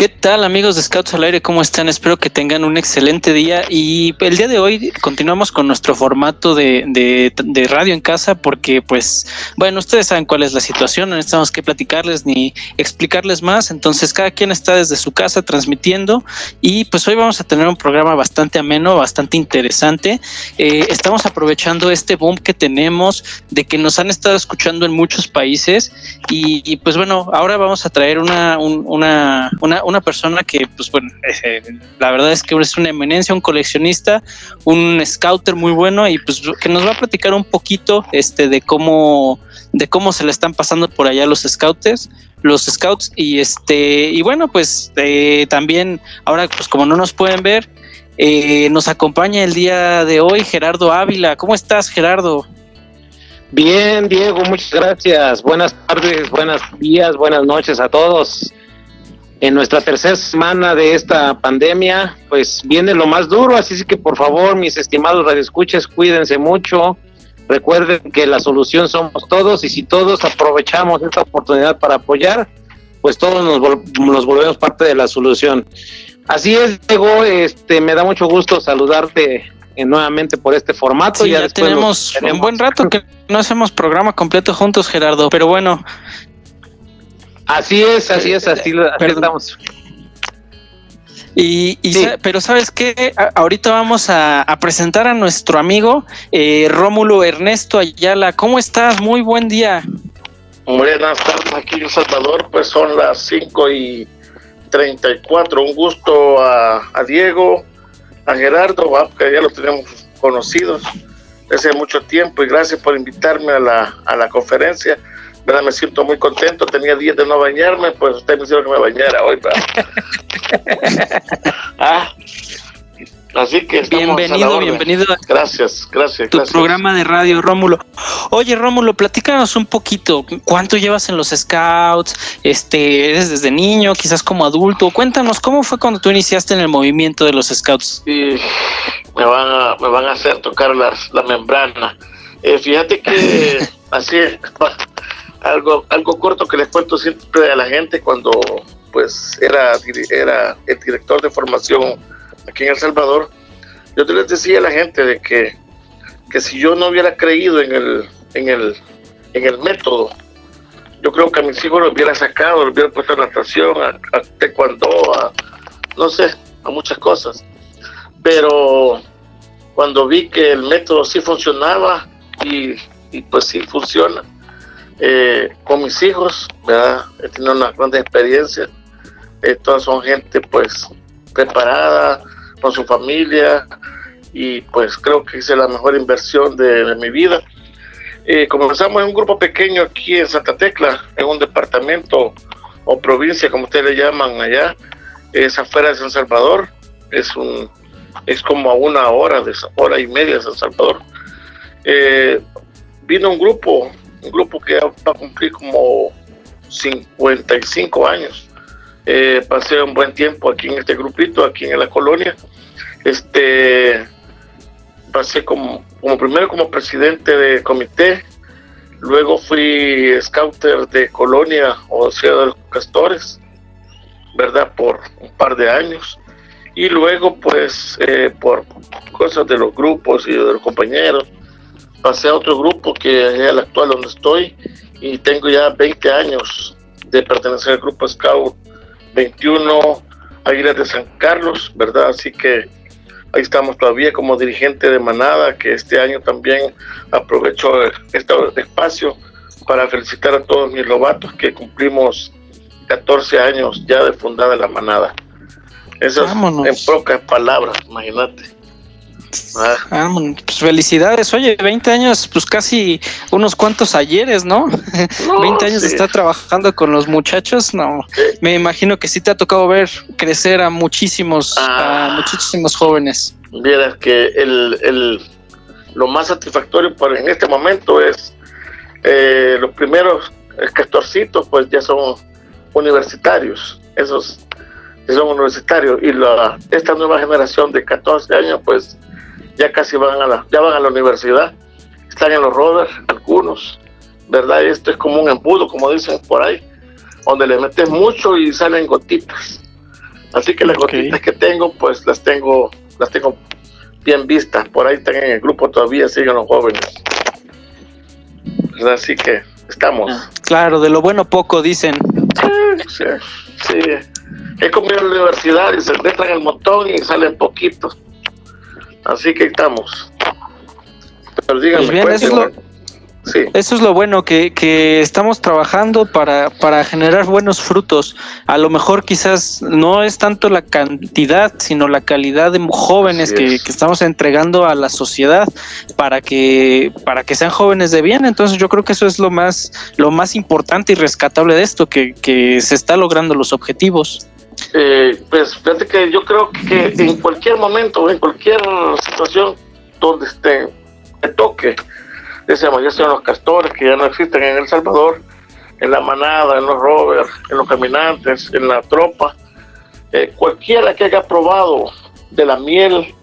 ¿Qué tal amigos de Scouts al Aire? ¿Cómo están? Espero que tengan un excelente día y el día de hoy continuamos con nuestro formato de, radio en casa porque pues bueno, ustedes saben cuál es la situación, no necesitamos que platicarles ni explicarles más, entonces cada quien está desde su casa transmitiendo y pues hoy vamos a tener un programa bastante ameno, bastante interesante. Eh, estamos aprovechando este boom que tenemos de que nos han estado escuchando en muchos países y, y pues bueno, ahora vamos a traer una, un, una, una una persona que, pues bueno, eh, la verdad es que es una eminencia, un coleccionista, un scouter muy bueno y pues que nos va a platicar un poquito este de cómo de cómo se le están pasando por allá los scouters, los scouts y este y bueno pues eh, también ahora pues como no nos pueden ver eh, nos acompaña el día de hoy Gerardo Ávila. ¿Cómo estás, Gerardo? Bien, Diego, muchas gracias. Buenas tardes, buenos días, buenas noches a todos en nuestra tercera semana de esta pandemia, pues viene lo más duro, así que por favor, mis estimados radioescuchas, cuídense mucho. Recuerden que la solución somos todos y si todos aprovechamos esta oportunidad para apoyar, pues todos nos, vol nos volvemos parte de la solución. Así es, Diego, este, me da mucho gusto saludarte eh, nuevamente por este formato. Sí, ya, ya tenemos, tenemos un buen rato que no hacemos programa completo juntos, Gerardo, pero bueno, Así es, así es, así, así estamos. Y, y sí. pero sabes qué, ahorita vamos a, a, presentar a nuestro amigo eh, Rómulo Ernesto Ayala. ¿Cómo estás? Muy buen día. Buenas tardes aquí en Salvador, pues son las 5 y 34. Un gusto a, a Diego, a Gerardo, que ya los tenemos conocidos desde mucho tiempo y gracias por invitarme a la, a la conferencia. ¿Verdad? Me siento muy contento, tenía días de no bañarme, pues usted me hicieron que me bañara hoy. ah, así que bienvenido, bienvenido. Gracias, gracias. Tu gracias. programa de radio, Rómulo. Oye, Rómulo, platícanos un poquito. ¿Cuánto llevas en los Scouts? Este, eres desde niño, quizás como adulto. Cuéntanos cómo fue cuando tú iniciaste en el movimiento de los Scouts. Sí, me van a, me van a hacer tocar las, la membrana. Eh, fíjate que así es algo algo corto que les cuento siempre a la gente cuando pues era era el director de formación aquí en El Salvador yo les decía a la gente de que que si yo no hubiera creído en el en el en el método yo creo que a mis hijos los hubiera sacado los hubiera puesto a natación a, a taekwondo a no sé a muchas cosas. Pero cuando vi que el método sí funcionaba y, y pues sí funciona eh, con mis hijos, ¿verdad? He tenido una gran experiencia. Eh, todas son gente pues preparada, con su familia y pues creo que hice la mejor inversión de, de mi vida. Eh, comenzamos en un grupo pequeño aquí en Santa Tecla, en un departamento o provincia, como ustedes le llaman allá, es afuera de San Salvador, es un es como a una hora, de hora y media de San Salvador. Eh, vino un grupo un grupo que va a cumplir como 55 años. Eh, pasé un buen tiempo aquí en este grupito, aquí en la colonia. Este pasé como, primero como presidente de comité, luego fui scouter de colonia o Ciudad de los Castores, ¿verdad? Por un par de años. Y luego, pues, eh, por cosas de los grupos y de los compañeros, pasé a otro grupo que es el actual donde estoy y tengo ya 20 años de pertenecer al grupo Scout 21 Águilas de San Carlos, ¿verdad? Así que ahí estamos todavía como dirigente de Manada, que este año también aprovecho este espacio para felicitar a todos mis lobatos que cumplimos 14 años ya de fundada la Manada. Eso es en pocas palabras, imagínate. Ah. pues felicidades. Oye, 20 años, pues casi unos cuantos ayeres, ¿no? 20 años de estar trabajando con los muchachos, no. Me imagino que sí te ha tocado ver crecer a muchísimos, a ah. muchísimos jóvenes. Vieras que el, el, lo más satisfactorio por en este momento es eh, los primeros castorcitos, pues ya son universitarios. Esos son universitarios y la, esta nueva generación de 14 años pues ya casi van a la, ya van a la universidad, están en los rovers, algunos, ¿verdad? Esto es como un embudo, como dicen por ahí, donde le metes mucho y salen gotitas. Así que las gotitas que tengo, pues las tengo, las tengo bien vistas. Por ahí están en el grupo todavía, siguen los jóvenes. Así que estamos. Ah, claro, de lo bueno poco dicen. Sí, sí, Es como en la universidad y se entran el montón y salen poquitos. Así que estamos. Pero díganme, pues bien, eso, es lo, eso es lo bueno, que, que estamos trabajando para, para generar buenos frutos. A lo mejor quizás no es tanto la cantidad, sino la calidad de jóvenes que, que, estamos entregando a la sociedad para que, para que sean jóvenes de bien. Entonces yo creo que eso es lo más, lo más importante y rescatable de esto, que, que se está logrando los objetivos. Eh, pues fíjate que yo creo que en cualquier momento, en cualquier situación donde esté, me toque, sean, ya sean los castores que ya no existen en El Salvador, en la manada, en los rovers, en los caminantes, en la tropa, eh, cualquiera que haya probado de la miel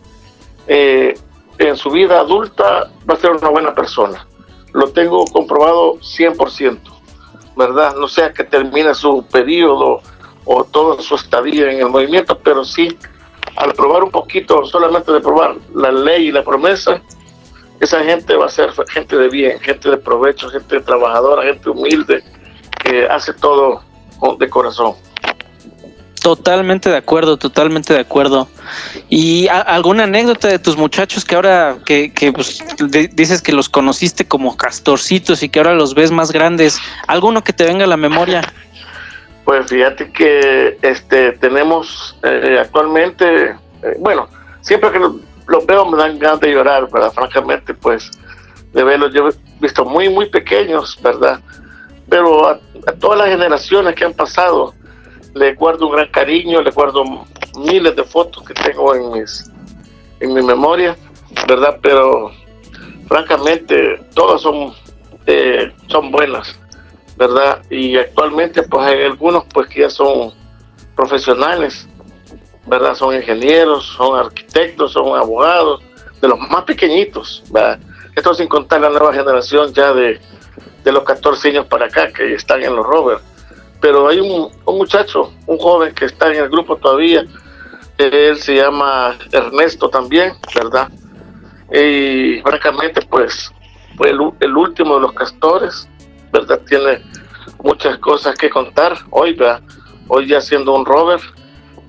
eh, en su vida adulta va a ser una buena persona. Lo tengo comprobado 100%, ¿verdad? No sea que termine su periodo o toda su estadía en el movimiento, pero sí al probar un poquito, solamente de probar la ley y la promesa, esa gente va a ser gente de bien, gente de provecho, gente trabajadora, gente humilde, que hace todo de corazón. Totalmente de acuerdo, totalmente de acuerdo. ¿Y alguna anécdota de tus muchachos que ahora que, que pues, dices que los conociste como castorcitos y que ahora los ves más grandes? ¿Alguno que te venga a la memoria? Pues fíjate que este tenemos eh, actualmente, eh, bueno, siempre que los veo me dan ganas de llorar, ¿verdad? Francamente, pues de verlos, yo he visto muy, muy pequeños, ¿verdad? Pero a, todas las generaciones que han pasado, le guardo un gran cariño, le guardo miles de fotos que tengo en, mis, en mi memoria, ¿verdad? Pero francamente, todas son, eh, son buenas ¿verdad? Y actualmente pues hay algunos pues que ya son profesionales, ¿verdad? Son ingenieros, son arquitectos, son abogados, de los más pequeñitos, ¿verdad? Esto sin contar la nueva generación ya de, de los 14 años para acá que están en los rovers. Pero hay un, muchacho, un joven que está en el grupo todavía, él se llama Ernesto también, ¿verdad? Y francamente pues fue el último de los castores, ¿verdad? Tiene muchas cosas que contar. Hoy, ¿verdad? hoy ya siendo un rover,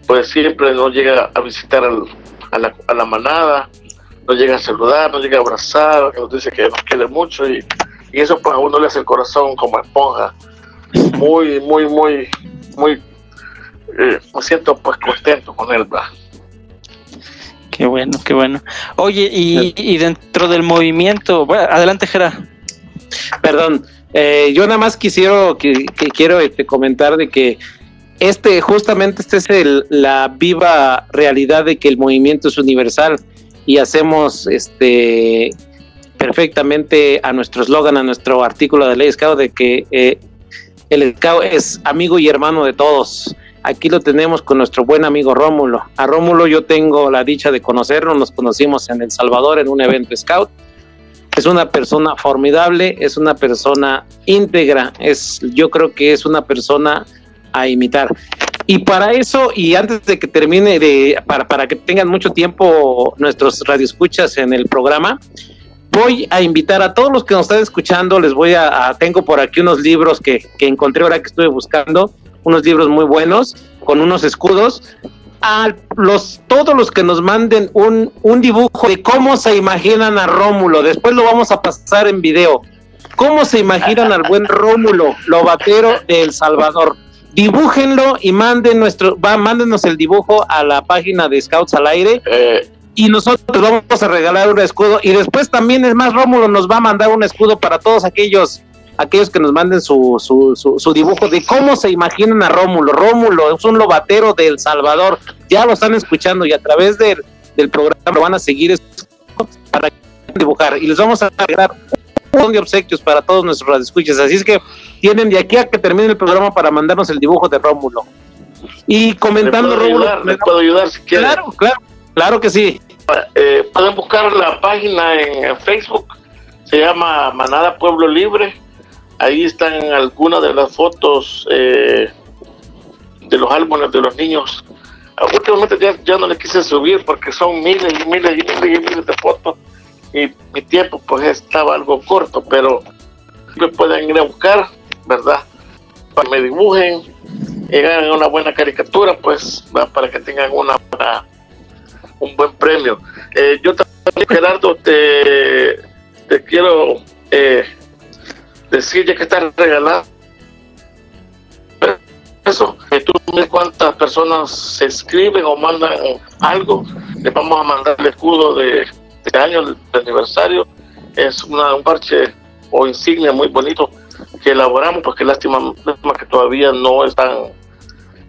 pues siempre nos llega a visitar a, la, a, la, manada, nos llega a saludar, nos llega a abrazar, nos dice que nos quiere mucho y, y eso pues a uno le hace el corazón como esponja. Muy, muy, muy, muy, eh, me siento pues contento con él, ¿verdad? Qué bueno, qué bueno. Oye, y, y dentro del movimiento, bueno, adelante, Jera. Perdón, eh, yo nada más quisiera quiero este, comentar de que este justamente este es la viva realidad de que el movimiento es universal y hacemos este perfectamente a nuestro eslogan, a nuestro artículo de ley Scout de que eh, el Scout es amigo y hermano de todos. Aquí lo tenemos con nuestro buen amigo Rómulo. A Rómulo yo tengo la dicha de conocerlo, nos conocimos en El Salvador en un evento Scout es una persona formidable, es una persona íntegra, es, yo creo que es una persona a imitar. Y para eso, y antes de que termine, de, para, para que tengan mucho tiempo nuestros radioescuchas en el programa, voy a invitar a todos los que nos están escuchando, les voy a, tengo por aquí unos libros que, que encontré ahora que estuve buscando, unos libros muy buenos, con unos escudos, a los todos los que nos manden un, un dibujo de cómo se imaginan a Rómulo. Después lo vamos a pasar en video. ¿Cómo se imaginan al buen Rómulo, lobatero de El Salvador? dibújenlo y manden nuestro, va, mándenos el dibujo a la página de Scouts al aire. Eh, y nosotros vamos a regalar un escudo y después también es más Rómulo nos va a mandar un escudo para todos aquellos aquellos que nos manden su, su, su, dibujo de cómo se imaginan a Rómulo. Rómulo es un lobatero de El Salvador, ya lo están escuchando y a través del, del programa lo van a seguir para dibujar y les vamos a montón de obsequios para todos nuestros radioescuchas. Así es que tienen de aquí a que termine el programa para mandarnos el dibujo de Rómulo. Y comentando, Rómulo. puedo ayudar si quieren. Claro, claro, claro que sí. Eh, pueden buscar la página en, Facebook, se llama Manada Pueblo Libre. Ahí están algunas de las fotos eh, de los álbumes de los niños. Últimamente ya, ya, no le quise subir porque son miles y miles y miles y miles de fotos y mi tiempo pues estaba algo corto, pero me pueden ir a buscar, ¿verdad? Para que me dibujen hagan una buena caricatura, pues para que tengan una un buen premio. Eh, yo también, Gerardo, te, te quiero eh, decir, ya que estás regalando eso, que tú cuántas personas se escriben o mandan algo, les vamos a mandar el escudo de, este año, el, aniversario. Es una, un parche o insignia muy bonito que elaboramos, porque lástima, lástima que todavía no están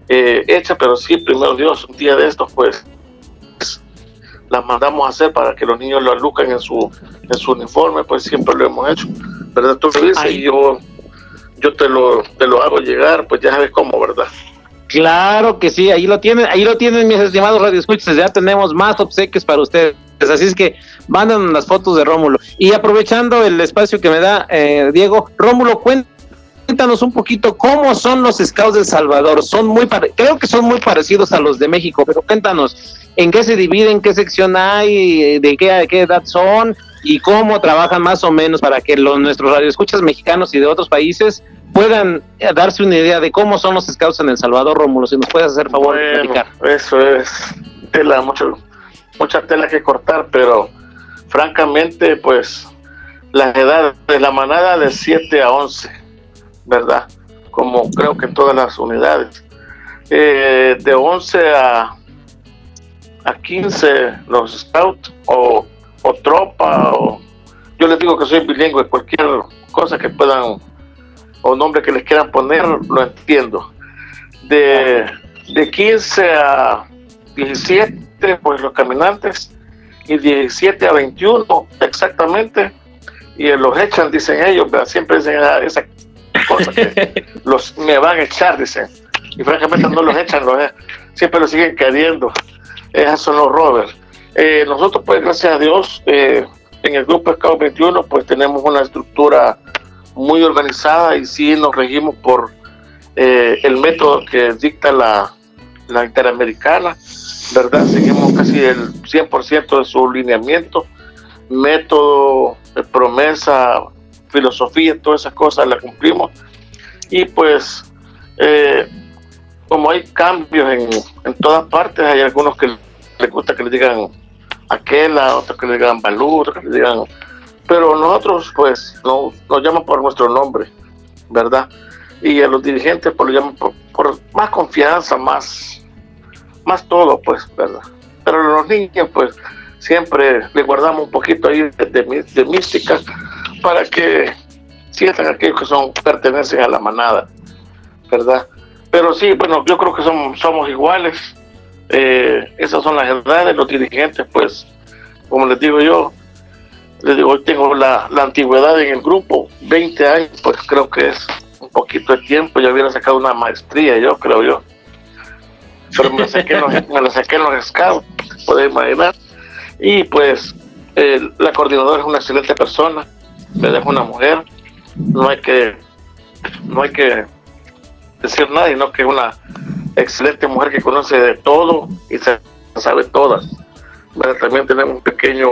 eh, hecha, pero sí, primero Dios, un día de estos, pues las mandamos a hacer para que los niños lo alucan en su, en su uniforme, pues siempre lo hemos hecho. ¿Verdad? Tú lo dices y yo, yo te, lo, te lo hago llegar, pues ya sabes cómo, ¿verdad? Claro que sí, ahí lo tienen, ahí lo tienen mis estimados radioescuchas, ya tenemos más obsequios para ustedes. Así es que mandan las fotos de Rómulo. Y aprovechando el espacio que me da eh, Diego, Rómulo, cuéntanos un poquito cómo son los scouts de Salvador. Son muy creo que son muy parecidos a los de México, pero cuéntanos en qué se dividen, qué sección hay, de qué, qué edad son y cómo trabajan más o menos para que los, nuestros radioescuchas mexicanos y de otros países puedan eh, darse una idea de cómo son los scouts en El Salvador, Rómulo, si nos puedes hacer favor de explicar. Eso es tela, mucho, mucha tela que cortar, pero francamente, pues la edad de la manada de 7 a 11, ¿verdad? Como creo que en todas las unidades. Eh, de 11 a a 15 los scouts o, tropa o yo les digo que soy bilingüe, cualquier cosa que puedan o nombre que les quieran poner, lo entiendo. De, de 15 a 17, pues los caminantes, y 17 a 21 exactamente, y los echan, dicen ellos, siempre dicen esa cosa que los me van a echar, dicen, y francamente no los echan, los, siempre los siguen queriendo. Esos son los rovers. Eh, nosotros, pues, gracias a Dios, eh, en el Grupo Scout 21, pues tenemos una estructura muy organizada y sí nos regimos por eh, el método que dicta la, la Interamericana, ¿verdad? Seguimos casi el 100% de su lineamiento, método, promesa, filosofía, todas esas cosas las cumplimos. Y pues como hay cambios en, en todas partes, hay algunos que les gusta que le digan aquella, otros que le digan Balú, otros que le digan... Pero nosotros pues no, nos llaman por nuestro nombre, ¿verdad? Y a los dirigentes pues lo llaman por, más confianza, más, más todo, pues, ¿verdad? Pero a los niños pues siempre le guardamos un poquito ahí de, mística para que sientan aquellos que son pertenecen a la manada, ¿verdad? Pero sí, bueno, yo creo que somos, somos iguales. Eh, esas son las edades, los dirigentes, pues, como les digo yo, les digo, hoy tengo la, antigüedad en el grupo, 20 años, pues creo que es un poquito de tiempo, ya hubiera sacado una maestría, yo creo yo. Pero me la saqué en los, me la saqué en los scouts, podéis imaginar. Y pues la coordinadora es una excelente persona, me deja una mujer, no hay que, no hay que decir nada, sino que es una excelente mujer que conoce de todo y se sabe todas. también tenemos un pequeño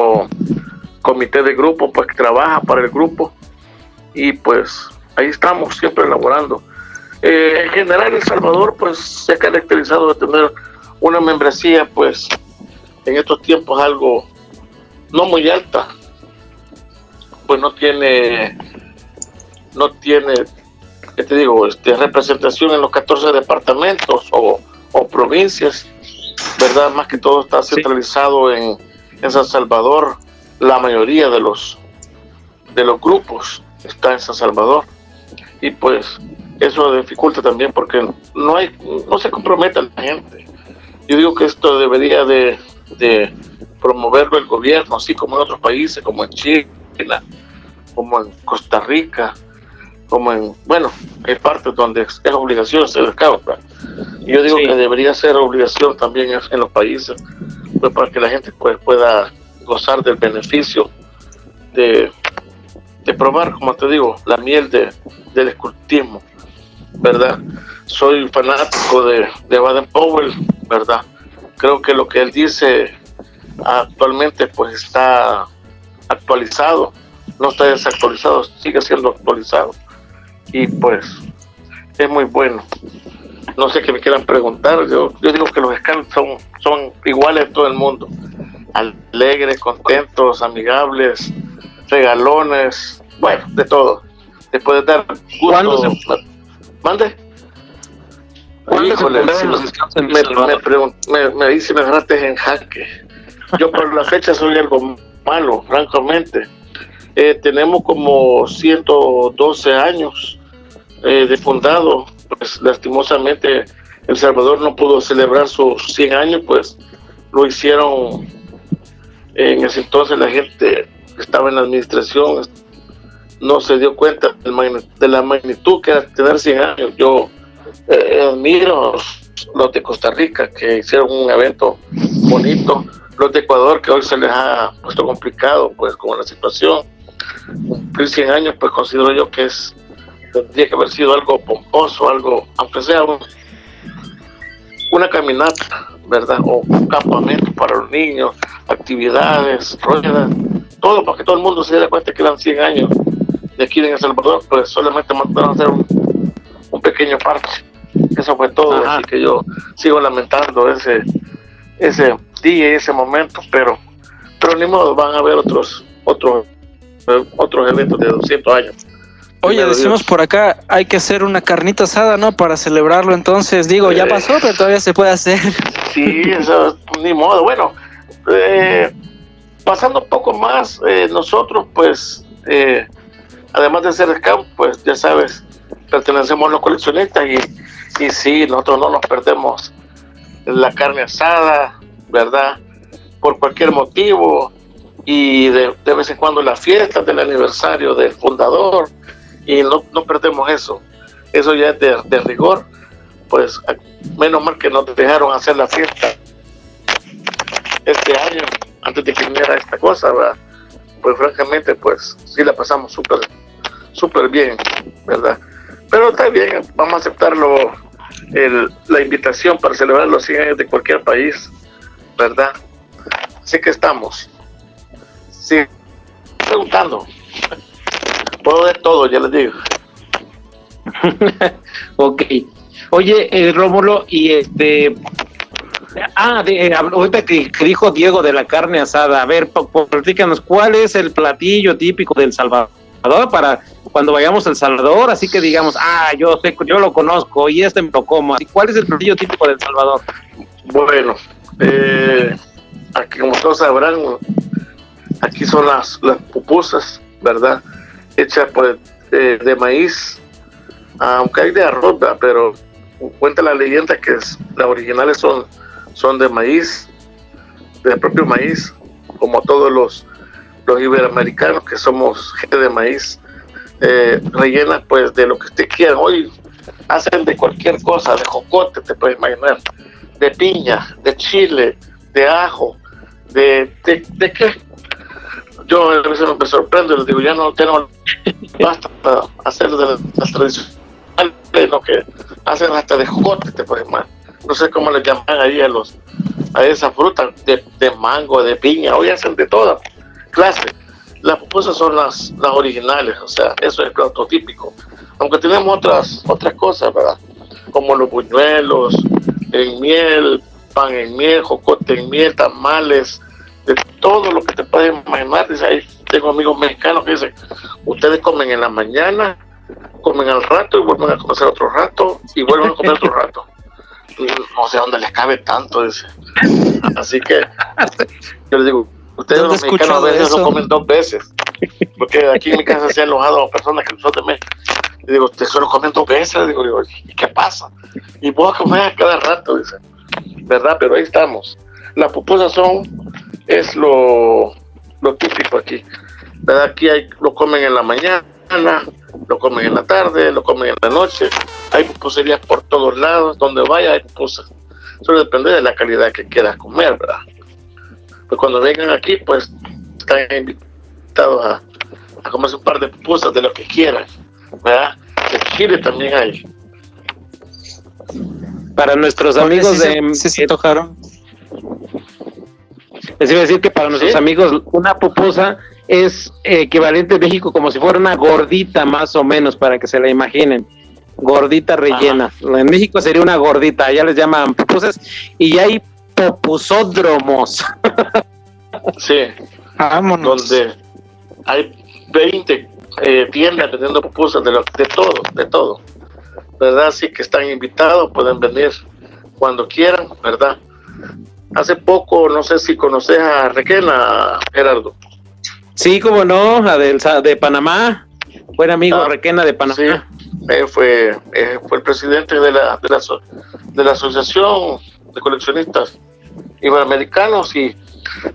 comité de grupo pues que trabaja para el grupo y pues ahí estamos siempre elaborando. Eh, en general El Salvador pues se ha caracterizado de tener una membresía pues en estos tiempos algo no muy alta, pues no tiene no tiene ¿qué te digo? Este, representación en los 14 departamentos o, provincias, ¿verdad? Más que todo está centralizado en, en San Salvador, la mayoría de los de los grupos está en San Salvador y pues eso dificulta también porque no hay no se compromete la gente yo digo que esto debería de, de promoverlo el gobierno así como en otros países como en Chile como en Costa Rica como en bueno hay partes donde es, obligación ser scout yo digo que debería ser obligación también en los países pues para que la gente pues, pueda gozar del beneficio de, de probar, como te digo, la miel de, del escultismo, ¿verdad? Soy fanático de, de Baden Powell, ¿verdad? Creo que lo que él dice actualmente pues está actualizado, no está desactualizado, sigue siendo actualizado. Y pues es muy bueno. No sé qué me quieran preguntar, yo, yo digo que los scouts son, son iguales en todo el mundo alegres, contentos, amigables, regalones, bueno, de todo. Te puedes dar gusto. Se... ¿Mande? Híjole, me, me, dice, me agarraste en jaque. Yo por la fecha soy algo malo, francamente. Eh, tenemos como 112 años eh, de fundado. Pues lastimosamente El Salvador no pudo celebrar sus 100 años, pues lo hicieron en ese entonces la gente que estaba en la administración no se dio cuenta de la magnitud que era tener 100 años. Yo eh, admiro los de Costa Rica que hicieron un evento bonito, los de Ecuador que hoy se les ha puesto complicado pues con la situación. Cumplir 100 años pues considero yo que es tendría que haber sido algo pomposo, algo, aunque sea una caminata, ¿verdad? O un campamento para los niños, actividades, ruedas, todo para que todo el mundo se diera cuenta que eran 100 años de aquí en El Salvador, pues solamente mandaron a hacer un, un pequeño parche. Eso fue todo, así que yo sigo lamentando ese ese día y ese momento, pero pero ni modo, van a haber otros otros otros eventos de 200 años. Oye, decimos por acá, hay que hacer una carnita asada, ¿no? Para celebrarlo, entonces, digo, ya pasó, pero todavía se puede hacer. Sí, eso, ni modo. Bueno, eh, pasando un poco más, eh, nosotros, pues, eh, además de ser scout, pues, ya sabes, pertenecemos a los coleccionistas y, y sí, nosotros no nos perdemos la carne asada, ¿verdad? Por cualquier motivo y de, de vez en cuando las fiestas del aniversario del fundador y no, no perdemos eso. Eso ya es de, rigor. Pues menos mal que nos dejaron hacer la fiesta este año, antes de que viniera esta cosa, Pues francamente, pues sí la pasamos súper, súper bien, ¿verdad? Pero está bien, vamos a aceptarlo, el, la invitación para celebrar los 100 años de cualquier país, ¿verdad? Así que estamos. Sí, preguntando. Puedo ver todo, ya les digo. ok. Oye, eh, Rómulo, y este. Ah, de, eh, ahorita que, dijo Diego de la carne asada, a ver, platícanos, ¿cuál es el platillo típico del Salvador para cuando vayamos al Salvador? Así que digamos, ah, yo sé, yo lo conozco y este me lo como. ¿Cuál es el platillo típico del Salvador? Bueno, eh, aquí como todos sabrán, aquí son las, las pupusas, ¿verdad? Hecha por, eh, de maíz, aunque hay de arroz, pero cuenta la leyenda que es, las originales son, son de maíz, del propio maíz, como todos los, los iberoamericanos que somos gente de maíz, eh, rellena pues de lo que usted quiera. Hoy hacen de cualquier cosa, de jocote, te puedes imaginar, de piña, de chile, de ajo, de, de, de qué, yo a veces me sorprendo y les digo, ya no, tengo basta hacer de las tradicionales, lo que hacen hasta de jote, te puedes más. No sé cómo le llaman ahí a los a esa fruta de, de mango, de piña, hoy hacen de toda clase. Las pupusas son las, las originales, o sea, eso es el plato típico. Aunque tenemos otras, otras cosas, ¿verdad? Como los buñuelos, en miel, pan en miel, jocote en miel, tamales, de todo lo que te puedes imaginar. Dice, ahí tengo amigos mexicanos que dicen, ustedes comen en la mañana, comen al rato y vuelven a comer otro rato y vuelven a comer otro rato. No sé dónde les cabe tanto, dice. Así que yo les digo, ustedes los mexicanos a veces lo comen dos veces. Porque aquí en mi casa se han enojado a personas que son de México. Y digo, ustedes solo comen dos veces. Digo, digo, ¿y qué pasa? Y puedo comer cada rato, dice. ¿Verdad? Pero ahí estamos. Las pupusas son, es lo, lo típico aquí. ¿Verdad? Aquí hay, lo comen en la mañana, lo comen en la tarde, lo comen en la noche. Hay pupuserías por todos lados, donde vaya hay pupusas. Solo depende de la calidad que quieras comer, ¿verdad? Pues cuando vengan aquí, pues están invitados a, a comerse un par de pupusas de lo que quieran, ¿verdad? De Chile también hay. Para nuestros amigos de... Sí, se tocaron. Les iba a decir que para nuestros amigos una pupusa es equivalente en México como si fuera una gordita más o menos para que se la imaginen. Gordita rellena. En México sería una gordita, ya les llaman pupusas y hay popusódromos. sí. Vámonos. Donde hay 20 eh, tiendas vendiendo pupusas de, lo, de todo, de todo. ¿Verdad? Así que están invitados, pueden venir cuando quieran, ¿verdad? Hace poco, no sé si conoces a Requena, Gerardo. Sí, como no, la del, de Panamá. Buen amigo Ah, Requena de Panamá. Sí, eh, fue, eh, fue el presidente de la, de, la, de la Asociación de Coleccionistas Iberoamericanos y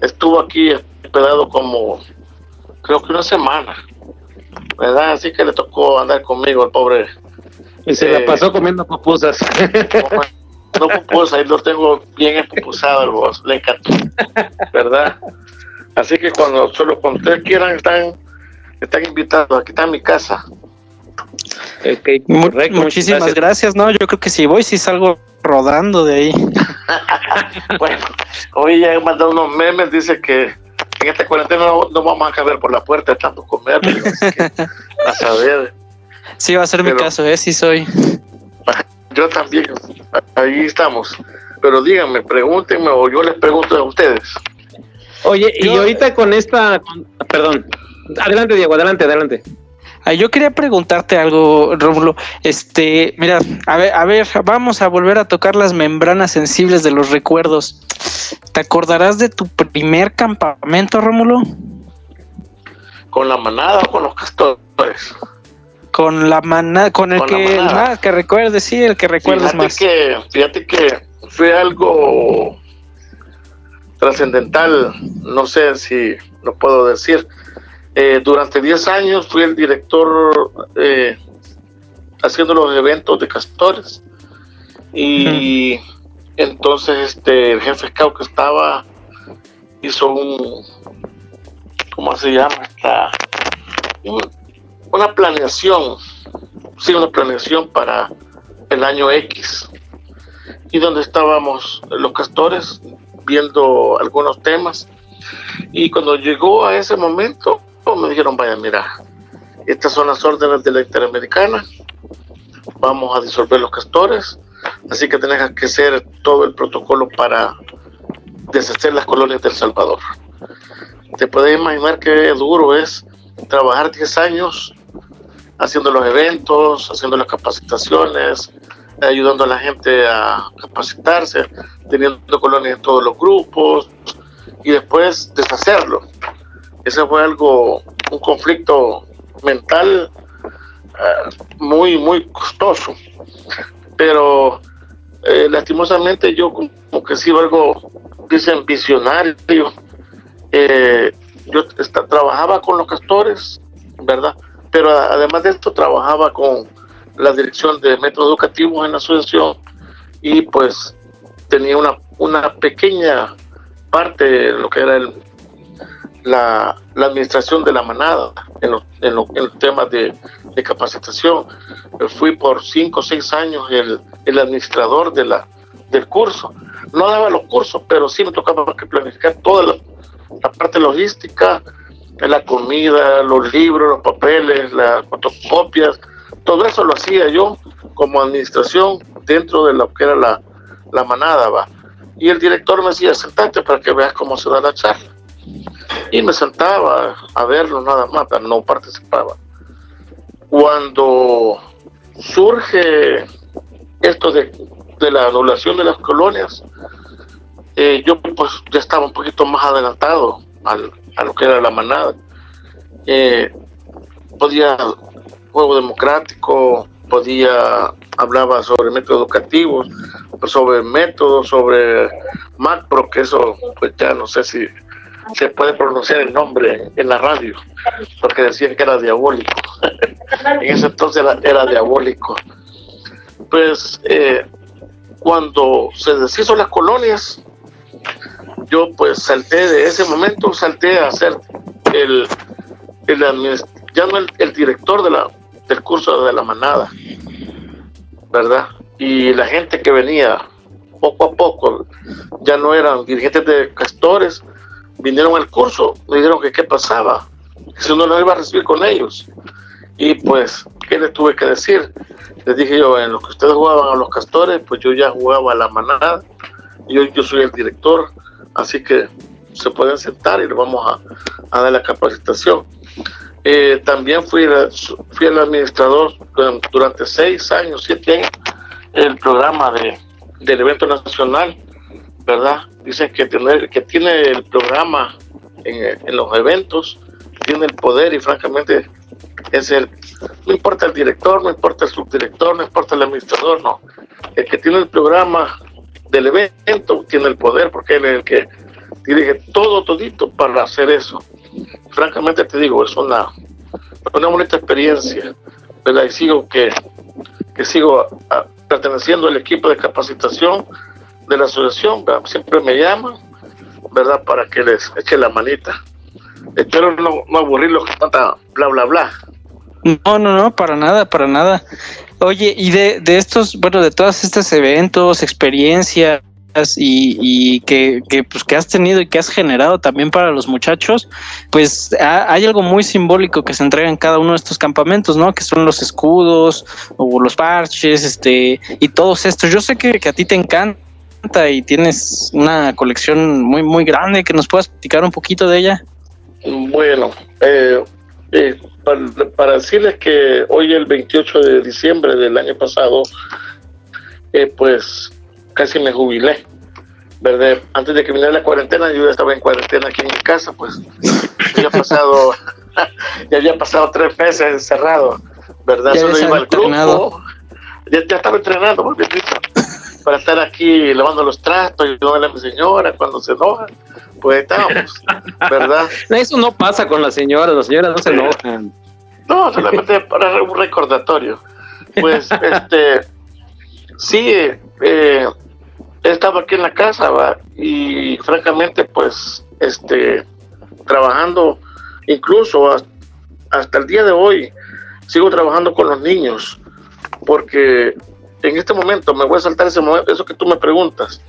estuvo aquí hospedado como, creo que una semana, ¿verdad? Así que le tocó andar conmigo el pobre. Y se Eh, la pasó comiendo pupusas. No pupusa, ahí lo tengo bien espupusado el vos, le encantó, ¿verdad? Así que cuando solo cuando ustedes quieran están, están invitados, aquí está mi casa. Ok, Mu- correcto, muchísimas gracias. No, yo creo que si voy, si salgo rodando de ahí. Bueno, hoy ya he mandado unos memes, dice que en esta cuarentena no, no vamos a caber por la puerta tanto comer, digo, así que, a saber, Sí, va a ser mi caso, ¿eh? Sí soy. yo también, ahí estamos. Pero díganme, pregúntenme o yo les pregunto a ustedes. Oye, y ahorita con esta, con- perdón, adelante Diego, adelante, adelante. Ah, yo quería preguntarte algo, Rómulo. Este, mira, a ver, a ver, vamos a volver a tocar las membranas sensibles de los recuerdos. ¿Te acordarás de tu primer campamento, Rómulo? ¿Con la manada o con los castores? Con la manada, con el Con que el más que recuerdes, sí, el que recuerdes fíjate más. Que, fíjate que fue algo trascendental, no sé si lo puedo decir. Eh, durante 10 años fui el director eh, haciendo los eventos de castores y entonces este el jefe scout que estaba hizo un ¿cómo se llama? Esta, una planeación sí una planeación para el año X. Y donde estábamos los castores viendo algunos temas. Y cuando llegó a ese momento me dijeron vaya mira estas son las órdenes de la Interamericana. Vamos a disolver los castores. Así que tenés que hacer todo el protocolo para deshacer las colonias del Salvador te puedes imaginar qué duro es trabajar 10 años haciendo los eventos, haciendo las capacitaciones, ayudando a la gente a capacitarse, teniendo colonias en todos los grupos y después deshacerlo. Ese fue algo, un conflicto mental eh, muy, muy costoso. Pero eh, lastimosamente yo como que sigo algo, dicen, visionario. Eh, yo trabajaba con los castores, ¿verdad? Pero además de esto trabajaba con la dirección de métodos educativos en la asociación y pues tenía una, una pequeña parte de lo que era el, la, la administración de la manada en los, en los, en temas de, de capacitación. Fui por cinco o seis años el, el administrador de la, del curso. No daba los cursos, pero sí me tocaba planificar toda la, la parte logística, la comida, los libros, los papeles, las fotocopias, todo eso lo hacía yo como administración dentro de lo que era la, la manada, va. Y el director me decía, sentate para que veas cómo se da la charla. Y me sentaba a verlo nada más, no participaba. cuando surge esto de, la anulación de las colonias, eh, yo pues ya estaba un poquito más adelantado a lo que era la manada. Eh, podía, juego democrático, podía, hablaba sobre métodos educativos, sobre métodos, sobre macro, que eso pues ya no sé si se puede pronunciar el nombre en la radio, porque decían que era diabólico. en ese entonces era, diabólico. Pues eh, cuando se deshizo las colonias, yo pues salté de ese momento, salté a ser el, el ya no el, director de del curso de la manada, ¿verdad? Y la gente que venía poco a poco, ya no eran dirigentes de castores, vinieron al curso, me dijeron que qué pasaba, que si uno no iba a recibir con ellos. Y pues, ¿qué les tuve que decir? Les dije yo, en lo que ustedes jugaban a los castores, pues yo ya jugaba a la manada, yo, yo soy el director, así que se pueden sentar y les vamos a, dar la capacitación. Eh, también fui, fui el administrador durante seis años, siete años, el programa de, del evento nacional, ¿verdad? Dicen que, tener, que tiene el programa en, en los eventos, tiene el poder y francamente es el, no importa el director, no importa el subdirector, no importa el administrador, no. El que tiene el programa del evento tiene el poder porque él es el que dirige todo, todito para hacer eso. Francamente te digo, es una, una bonita experiencia, ¿verdad? Y sigo que, que sigo perteneciendo al equipo de capacitación de la asociación, siempre me llaman, ¿verdad? Para que les eche la manita. Espero no, no aburrirlos con tanta bla, bla, bla. No, no, no, para nada, para nada. Oye, y de, de estos, bueno, de todos estos eventos, experiencias y, y que, que, pues, que has tenido y que has generado también para los muchachos, pues hay algo muy simbólico que se entrega en cada uno de estos campamentos, ¿no? Que son los escudos o los parches, este, y todos estos. Yo sé que, que a ti te encanta y tienes una colección muy, muy grande, que nos puedas platicar un poquito de ella. Bueno, eh, eh, para, decirles que hoy el 28 de diciembre del año pasado, eh, pues casi me jubilé, ¿verdad? Antes de que viniera la cuarentena, yo ya estaba en cuarentena aquí en mi casa, pues ya había pasado, ya había pasado tres meses encerrado, ¿verdad? Solo iba al grupo, ya, estaba entrenando, muy bien para estar aquí lavando los trastos y a mi señora cuando se enoja pues estábamos, ¿verdad? Eso no pasa con las señoras, las señoras no se enojan. No, solamente para un recordatorio. Pues, este, sí, eh, estaba aquí en la casa, ¿va? y francamente, pues, este, trabajando, incluso hasta, el día de hoy, sigo trabajando con los niños, porque en este momento, me voy a saltar ese momento, eso que tú me preguntas,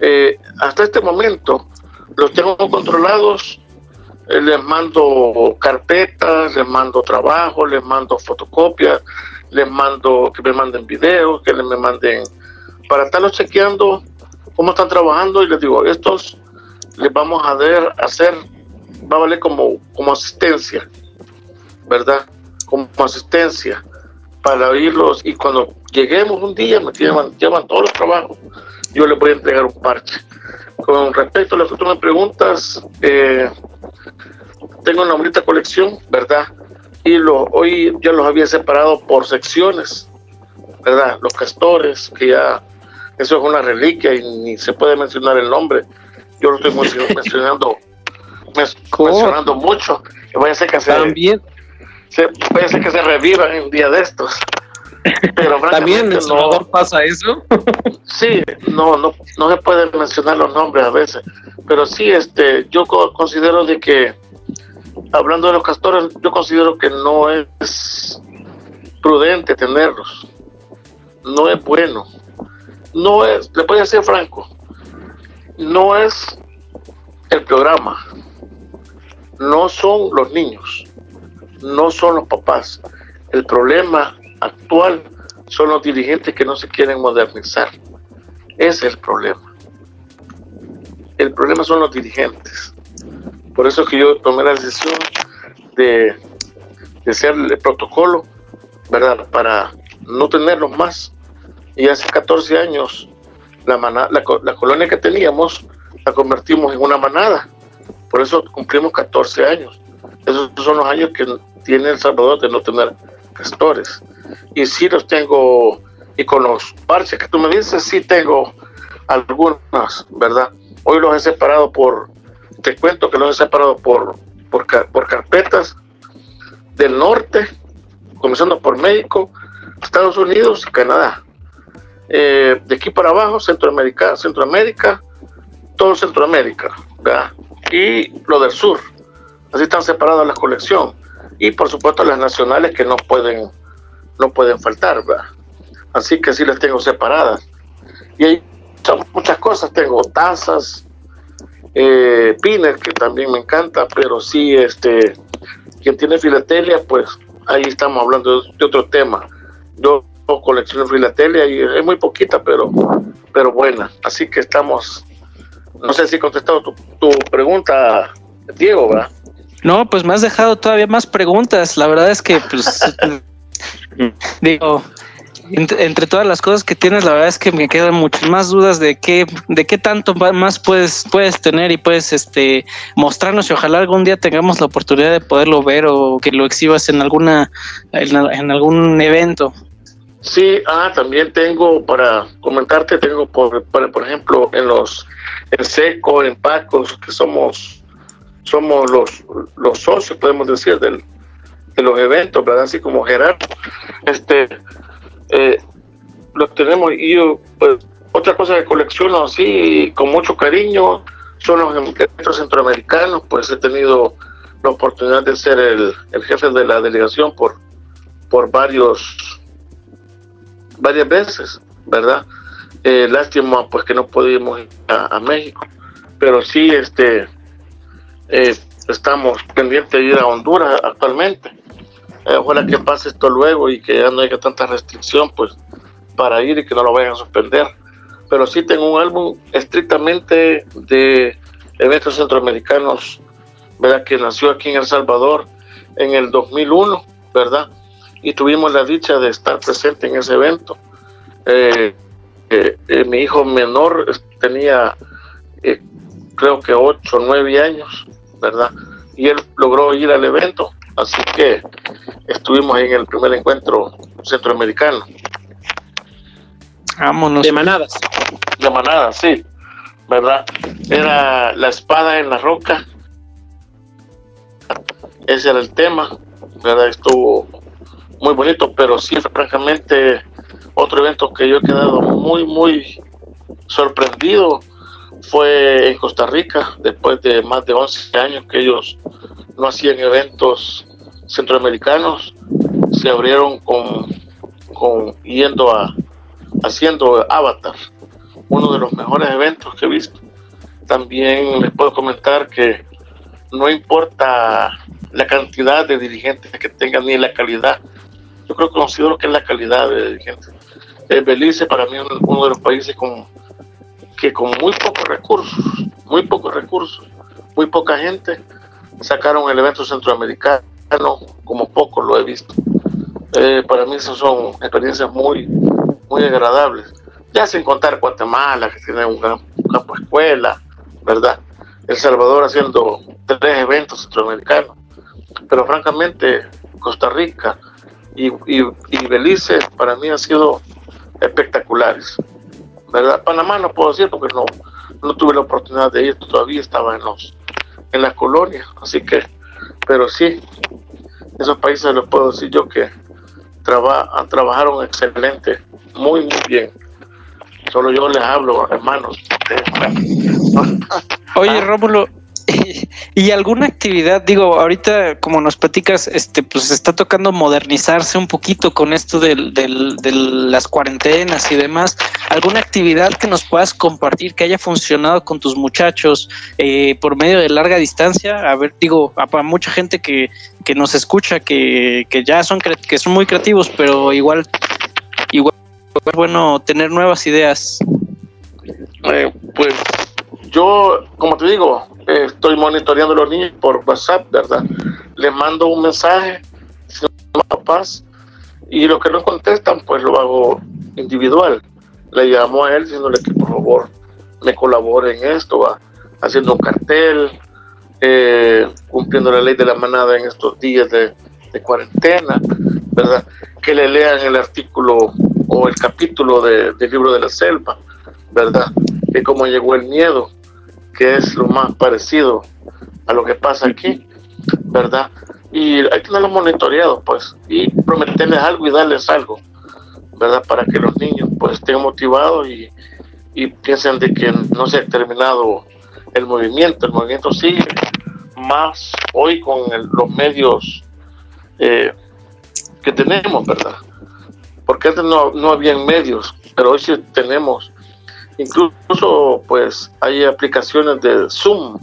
eh, hasta este momento, los tengo controlados, eh, les mando carpetas, les mando trabajo, les mando fotocopias, les mando que me manden videos, que me manden para estarlos chequeando cómo están trabajando y les digo, estos les vamos a ver, hacer, va a valer como, como asistencia, ¿verdad? Como asistencia para oírlos y cuando lleguemos un día me llevan, llevan todos los trabajos, yo les voy a entregar un parche. Con respecto a tú me preguntas, eh, tengo una bonita colección, ¿verdad? Y lo, hoy ya los había separado por secciones, ¿verdad? Los castores, que ya eso es una reliquia y ni se puede mencionar el nombre. Yo lo estoy mencionando, mencionando mucho. Voy a hacer que se, También. Se, a hacer que se revivan en un día de estos. Pero también en Salvador pasa eso. sí, no, no, no se puede mencionar los nombres a veces, pero sí, este, yo considero de que hablando de los castores, yo considero que no es prudente tenerlos, no es bueno, no es, le voy a ser franco, no es el programa, no son los niños, no son los papás. El problema actual son los dirigentes que no se quieren modernizar. Ese es el problema. El problema son los dirigentes. Por eso que yo tomé la decisión de, de ser el protocolo ¿verdad? Para no tenerlos más. Y hace 14 años la, la, colonia que teníamos la convertimos en una manada. Por eso cumplimos 14 años. Esos son los años que tiene El Salvador de no tener castores. Y sí los tengo, y con los parches que tú me dices, sí tengo algunas, ¿verdad? Hoy los he separado por, te cuento que los he separado por, por, por carpetas del norte, comenzando por México, Estados Unidos y Canadá. Eh, de aquí para abajo, Centroamérica, Centroamérica, todo Centroamérica, ¿verdad? y lo del sur. Así están separadas las colecciones. Y por supuesto las nacionales que no pueden, no pueden faltar, ¿verdad? Así que sí las tengo separadas. Y hay muchas cosas, tengo tazas, eh, pines que también me encanta, pero sí, este, quien tiene filatelia, pues ahí estamos hablando de, otro tema. Yo colecciono filatelia y es muy poquita, pero, pero buena. Así que estamos, no sé si he contestado tu, tu pregunta, Diego, ¿verdad? No, pues me has dejado todavía más preguntas. La verdad es que, pues, digo, entre, todas las cosas que tienes, la verdad es que me quedan muchas más dudas de qué, de qué tanto más puedes, puedes tener y puedes este mostrarnos y ojalá algún día tengamos la oportunidad de poderlo ver o que lo exhibas en alguna, en, algún evento. Sí, ah, también tengo para comentarte, tengo por, por ejemplo en los en Seco, en Pacos, que somos somos los, los socios, podemos decir, del, de los eventos, ¿verdad? Así como Gerardo, este, eh, los tenemos y pues, otra cosa que colecciono así con mucho cariño son los eventos centroamericanos, pues he tenido la oportunidad de ser el, jefe de la delegación por, por varios, varias veces, ¿verdad? Eh, lástima pues que no pudimos ir a, México, pero sí este eh, estamos pendientes de ir a Honduras actualmente eh, ojalá que pase esto luego y que ya no haya tanta restricción pues para ir y que no lo vayan a suspender. Pero sí tengo un álbum estrictamente de eventos centroamericanos, ¿verdad? Que nació aquí en El Salvador en el 2001, ¿verdad? Y tuvimos la dicha de estar presente en ese evento. Eh, eh, mi hijo menor tenía, creo que 8 o 9 años, ¿verdad? Y él logró ir al evento Así que estuvimos en el primer encuentro centroamericano. Vámonos. De manadas. De manadas, sí. ¿Verdad? Era la espada en la roca. Ese era el tema. ¿Verdad? Estuvo muy bonito, pero sí, francamente, otro evento que yo he quedado muy, muy sorprendido fue en Costa Rica, después de más de 11 años que ellos no hacían eventos centroamericanos, se abrieron con, con yendo a haciendo Avatar, uno de los mejores eventos que he visto. También les puedo comentar que no importa la cantidad de dirigentes que tengan ni la calidad, yo creo que considero que es la calidad de dirigentes. El Belice para mí es uno de los países con, que con muy pocos recursos, muy pocos recursos, muy poca gente, sacaron el evento centroamericano, como poco lo he visto. Eh, para mí esas son experiencias muy, muy agradables. Ya sin contar Guatemala, que tiene un campo escuela, ¿verdad? El Salvador haciendo tres eventos centroamericanos. Pero francamente, Costa Rica y, y, Belice para mí han sido espectaculares. ¿verdad? Panamá no puedo decir porque no, no tuve la oportunidad de ir, todavía estaba en los en las colonias, así que, pero sí, esos países los puedo decir yo que traba, trabajaron excelente, muy, muy bien. Solo yo les hablo, hermanos. Oye, Rómulo, y alguna actividad, digo, ahorita como nos platicas, este, pues está tocando modernizarse un poquito con esto del, de las cuarentenas y demás. ¿Alguna actividad que nos puedas compartir que haya funcionado con tus muchachos eh, por medio de larga distancia? A ver, digo, a, mucha gente que, que nos escucha, que, que ya son, que son muy creativos, pero igual, igual es bueno tener nuevas ideas. Eh, pues yo, como te digo, estoy monitoreando a los niños por WhatsApp, ¿verdad? Les mando un mensaje, papás, Y los que no contestan, pues lo hago individual. Le llamo a él diciéndole que por favor me colabore en esto, va haciendo un cartel, eh, cumpliendo la ley de la manada en estos días de, cuarentena, ¿verdad? Que le lean el artículo o el capítulo del libro de la selva, ¿verdad? Que cómo llegó el miedo, que es lo más parecido a lo que pasa aquí, ¿verdad? Y hay que tenerlo monitoreado, pues, y prometerles algo y darles algo, ¿verdad? Para que los niños, pues, estén motivados y, piensen de que no se ha terminado el movimiento. El movimiento sigue más hoy con los medios eh, que tenemos, ¿verdad? Porque antes no, no había medios, pero hoy sí tenemos. Incluso, pues, hay aplicaciones de Zoom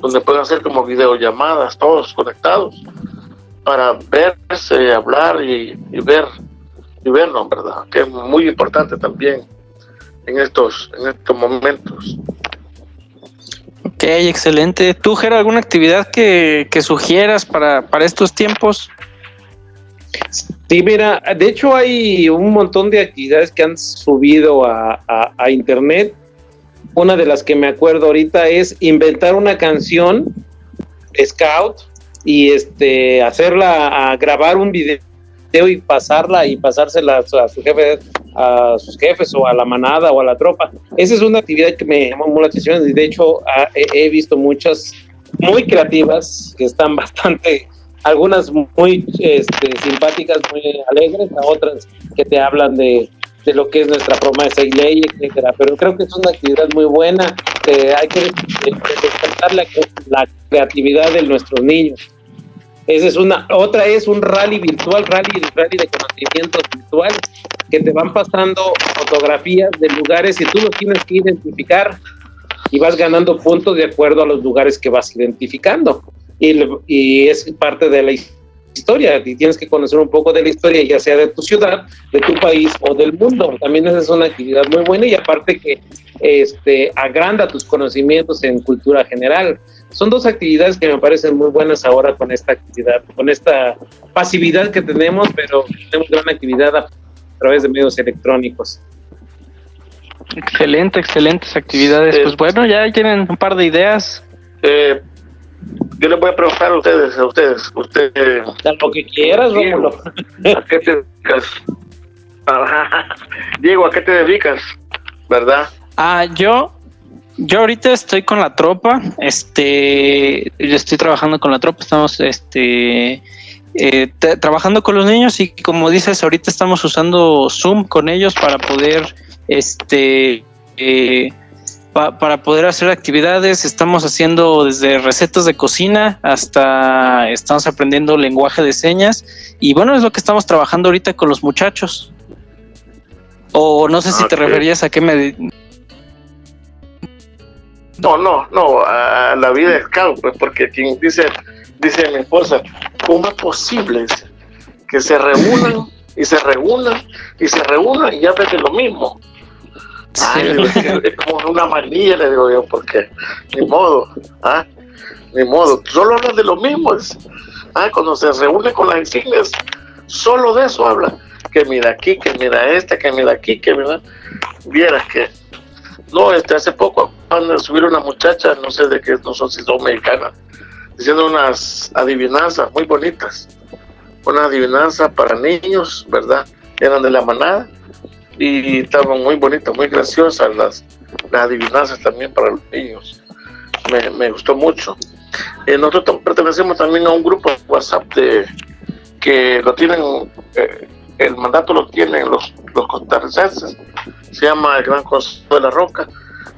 donde pueden hacer como videollamadas, todos conectados, para verse, hablar y, y ver y vernos, ¿verdad? Que es muy importante también en estos, en estos momentos. Ok, excelente. ¿Tú, Jera, alguna actividad que, sugieras para, estos tiempos? Sí, mira, de hecho hay un montón de actividades que han subido a, a, internet. Una de las que me acuerdo ahorita es inventar una canción scout y este hacerla grabar un video y pasarla y pasársela a su jefe, a sus jefes o a la manada o a la tropa. Esa es una actividad que me llamó mucho la atención y de hecho he, visto muchas muy creativas que están bastante, algunas muy este, simpáticas, muy alegres, a otras que te hablan de, de lo que es nuestra promesa y ley, etcétera. Pero creo que es una actividad muy buena, que hay que despertar la, la creatividad de nuestros niños esa es una, otra es un rally virtual, rally, rally de conocimiento virtual, que te van pasando fotografías de lugares y tú los tienes que identificar y vas ganando puntos de acuerdo a los lugares que vas identificando. Y, y es parte de la historia y tienes que conocer un poco de la historia, ya sea de tu ciudad, de tu país o del mundo. También esa es una actividad muy buena y aparte que este, agranda tus conocimientos en cultura general son dos actividades que me parecen muy buenas ahora con esta actividad, con esta pasividad que tenemos, pero tenemos gran actividad a través de medios electrónicos. Excelente, excelentes actividades. pues bueno, ya tienen un par de ideas. Eh, yo les voy a preguntar a ustedes, a ustedes, ustedes. Lo que quieras, Diego, ¿A qué te dedicas? Diego, ¿a qué te dedicas? ¿Verdad? Ah, yo yo ahorita estoy con la tropa, este, yo estoy trabajando con la tropa, estamos, este, eh, trabajando con los niños y como dices, ahorita estamos usando Zoom con ellos para poder, este, eh, para poder hacer actividades. Estamos haciendo desde recetas de cocina hasta estamos aprendiendo lenguaje de señas y bueno, es lo que estamos trabajando ahorita con los muchachos. O no sé si te referías a qué me no, no, no, a la vida de scout, pues porque quien dice, dice mi esposa, ¿cómo es posible que se reúnan y se reúnan y se reúnan y ya ves lo mismo? Es como una manía, le digo yo, porque ni modo, ¿ah? ni modo, solo hablan de lo mismo. ¿ah? Cuando se reúne con las insignias, solo de eso habla. Que mira aquí, que mira este, que mira aquí, que mira. Vieras que no, este, hace poco van a subir una muchacha, no sé de qué, no sé si son mexicanas, diciendo unas adivinanzas muy bonitas. Una adivinanza para niños, ¿verdad? Eran de la manada y estaban muy bonitas, muy graciosas las, las adivinanzas también para los niños. Me, gustó mucho. Eh, nosotros pertenecemos también a un grupo de WhatsApp de, que lo tienen, eh, el mandato lo tienen los, los costarricenses se llama El Gran Consejo de la Roca,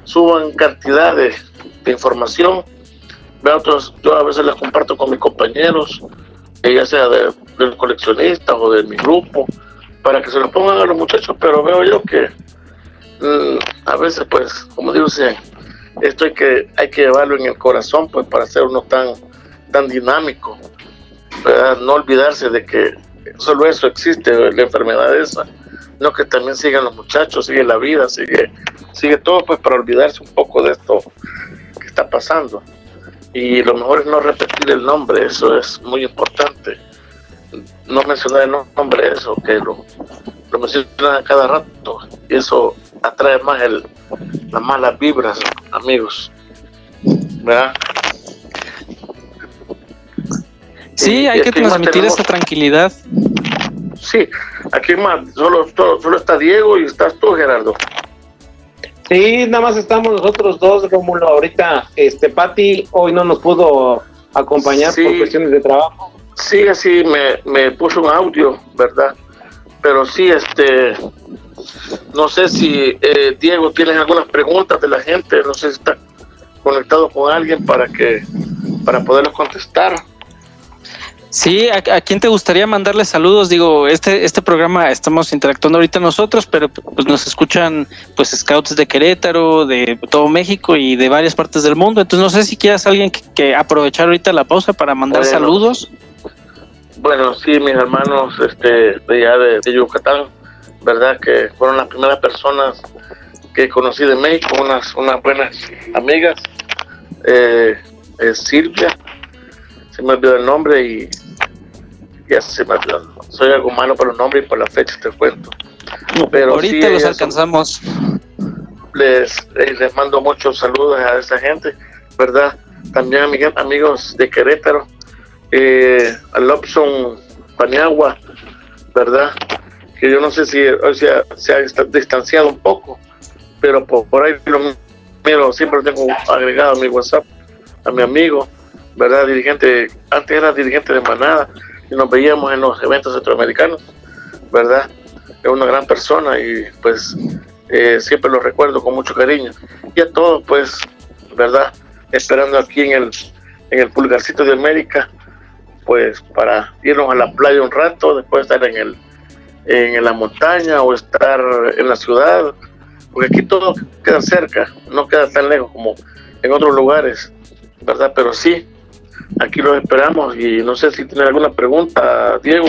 suban cantidad de, información. Otros, yo a veces les comparto con mis compañeros, eh, ya sea de, del coleccionista o de mi grupo, para que se lo pongan a los muchachos, pero veo yo que mm, a veces, pues, como digo, esto hay que, hay que llevarlo en el corazón, pues, para ser uno tan, tan dinámico, no olvidarse de que solo eso existe, la enfermedad esa, no que también sigan los muchachos, sigue la vida, sigue, sigue todo pues para olvidarse un poco de esto que está pasando. Y lo mejor es no repetir el nombre, eso es muy importante. No mencionar el nombre de eso, que lo, lo mencionan a cada rato, y eso atrae más el, las malas vibras, amigos. ¿Verdad? Sí, hay que transmitir esa tranquilidad. Sí, aquí más, solo, solo, está Diego y estás tú, Gerardo. Sí, nada más estamos nosotros dos, Rómulo. Ahorita, este, Pati hoy no nos pudo acompañar por cuestiones de trabajo. Sí, así me, me puso un audio, ¿verdad? Pero sí, este, no sé si eh, Diego tienes algunas preguntas de la gente, no sé si está conectado con alguien para que para poderlos contestar. Sí, ¿a, quién te gustaría mandarle saludos? Digo, este este programa estamos interactuando ahorita nosotros, pero pues nos escuchan pues scouts de Querétaro, de todo México y de varias partes del mundo. Entonces no sé si quieras alguien que, aprovechar ahorita la pausa para mandar saludos. Bueno, sí, mis hermanos este de allá de, Yucatán, verdad que fueron las primeras personas que conocí de México, unas unas buenas amigas. Eh, Silvia, se me olvidó el nombre y ya se me olvidó. Soy algo malo por los nombres y por la fecha te cuento. Pero ahorita los alcanzamos. Les, eh, les mando muchos saludos a esa gente, ¿verdad? También a amigos de Querétaro, eh, a Lobson Paniagua, ¿verdad? Que yo no sé si se ha distanciado un poco, pero por, ahí lo miro, siempre lo tengo agregado a mi WhatsApp, a mi amigo, ¿verdad? Dirigente, antes era dirigente de Manada y nos veíamos en los eventos centroamericanos, ¿verdad? Es una gran persona y pues eh, siempre lo recuerdo con mucho cariño. Y a todos, pues, ¿verdad? Esperando aquí en el, en el Pulgarcito de América, pues para irnos a la playa un rato, después estar en el en la montaña o estar en la ciudad, porque aquí todo queda cerca, no queda tan lejos como en otros lugares, ¿verdad? Pero sí, aquí los esperamos y no sé si tiene alguna pregunta, Diego.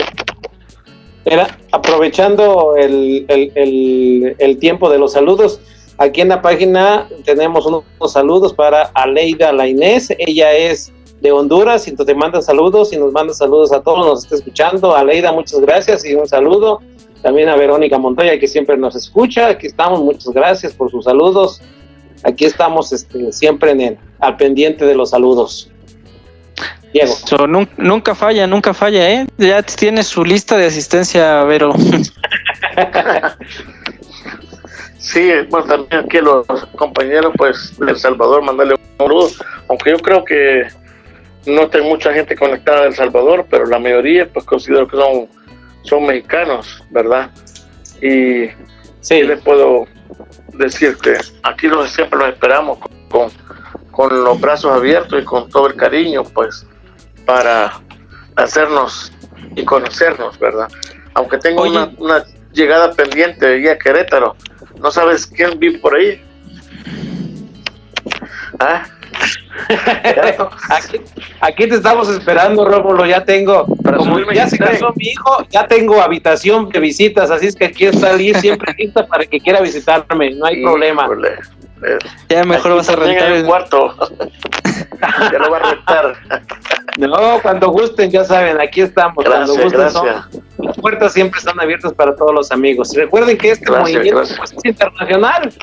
Era, aprovechando el, el, el, tiempo de los saludos, aquí en la página tenemos unos, saludos para Aleida La Inés, ella es de Honduras y te manda saludos y nos manda saludos a todos, nos está escuchando. Aleida, muchas gracias y un saludo. También a Verónica Montoya que siempre nos escucha, aquí estamos, muchas gracias por sus saludos. Aquí estamos este, siempre en el, al pendiente de los saludos nunca, falla, nunca falla, ¿eh? Ya tiene su lista de asistencia, Vero. sí, bueno, también aquí los compañeros, pues, de El Salvador, mandarle un saludo, aunque yo creo que no tengo mucha gente conectada de El Salvador, pero la mayoría, pues, considero que son, son mexicanos, ¿verdad? Y sí, les puedo decir que aquí los, siempre los esperamos con, con los brazos abiertos y con todo el cariño, pues, para hacernos y conocernos, ¿verdad? Aunque tengo una, llegada pendiente de a Querétaro, ¿no sabes quién vive por ahí? ¿Ah? aquí, te estamos esperando, Rómulo. Ya tengo, como ya se casó mi hijo, ya tengo habitación de visitas, así es que aquí está Liz siempre lista para que quiera visitarme, no hay problema. Ya mejor vas a rentar el cuarto. ya lo va a rentar. No, cuando gusten, ya saben, aquí estamos. cuando gusten, las puertas siempre están abiertas para todos los amigos. Recuerden que este movimiento pues, es internacional.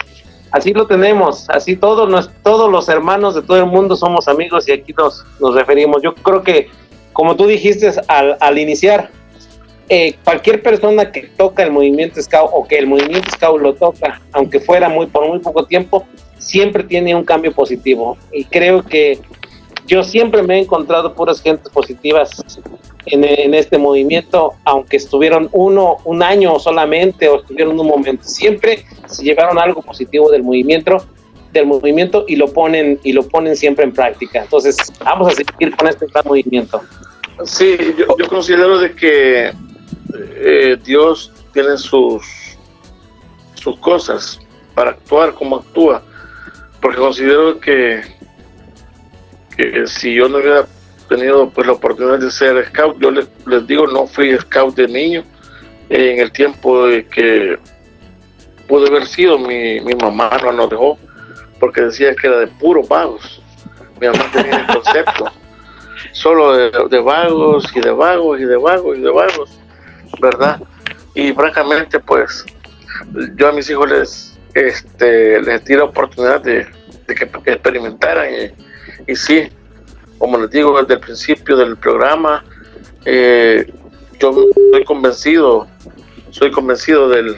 Así lo tenemos, así todos, todos los hermanos de todo el mundo somos amigos y aquí nos, nos referimos. Yo creo que, como tú dijiste al, al iniciar, eh, cualquier persona que toca el movimiento Scout o que el movimiento Scout lo toca, aunque fuera muy por muy poco tiempo, siempre tiene un cambio positivo. Y creo que yo siempre me he encontrado puras gentes positivas en, este movimiento, aunque estuvieron uno, un año solamente o estuvieron un momento. Siempre se llevaron algo positivo del movimiento del movimiento y lo ponen y lo ponen siempre en práctica. Entonces, vamos a seguir con este movimiento. Sí, yo, yo considero de que eh, Dios tiene sus, sus cosas para actuar como actúa, porque considero que, que si yo no hubiera tenido pues la oportunidad de ser scout, yo les, digo, no fui scout de niño, en el tiempo de que pudo haber sido, mi, mi mamá no nos dejó, porque decía que era de puros vagos, mi mamá tenía el concepto. solo de, vagos y de vagos y de vagos y de vagos, ¿verdad? Y francamente, pues, yo a mis hijos les, este, les di la oportunidad de, que, experimentaran y, sí, como les digo desde el principio del programa, eh, yo estoy convencido, soy convencido del,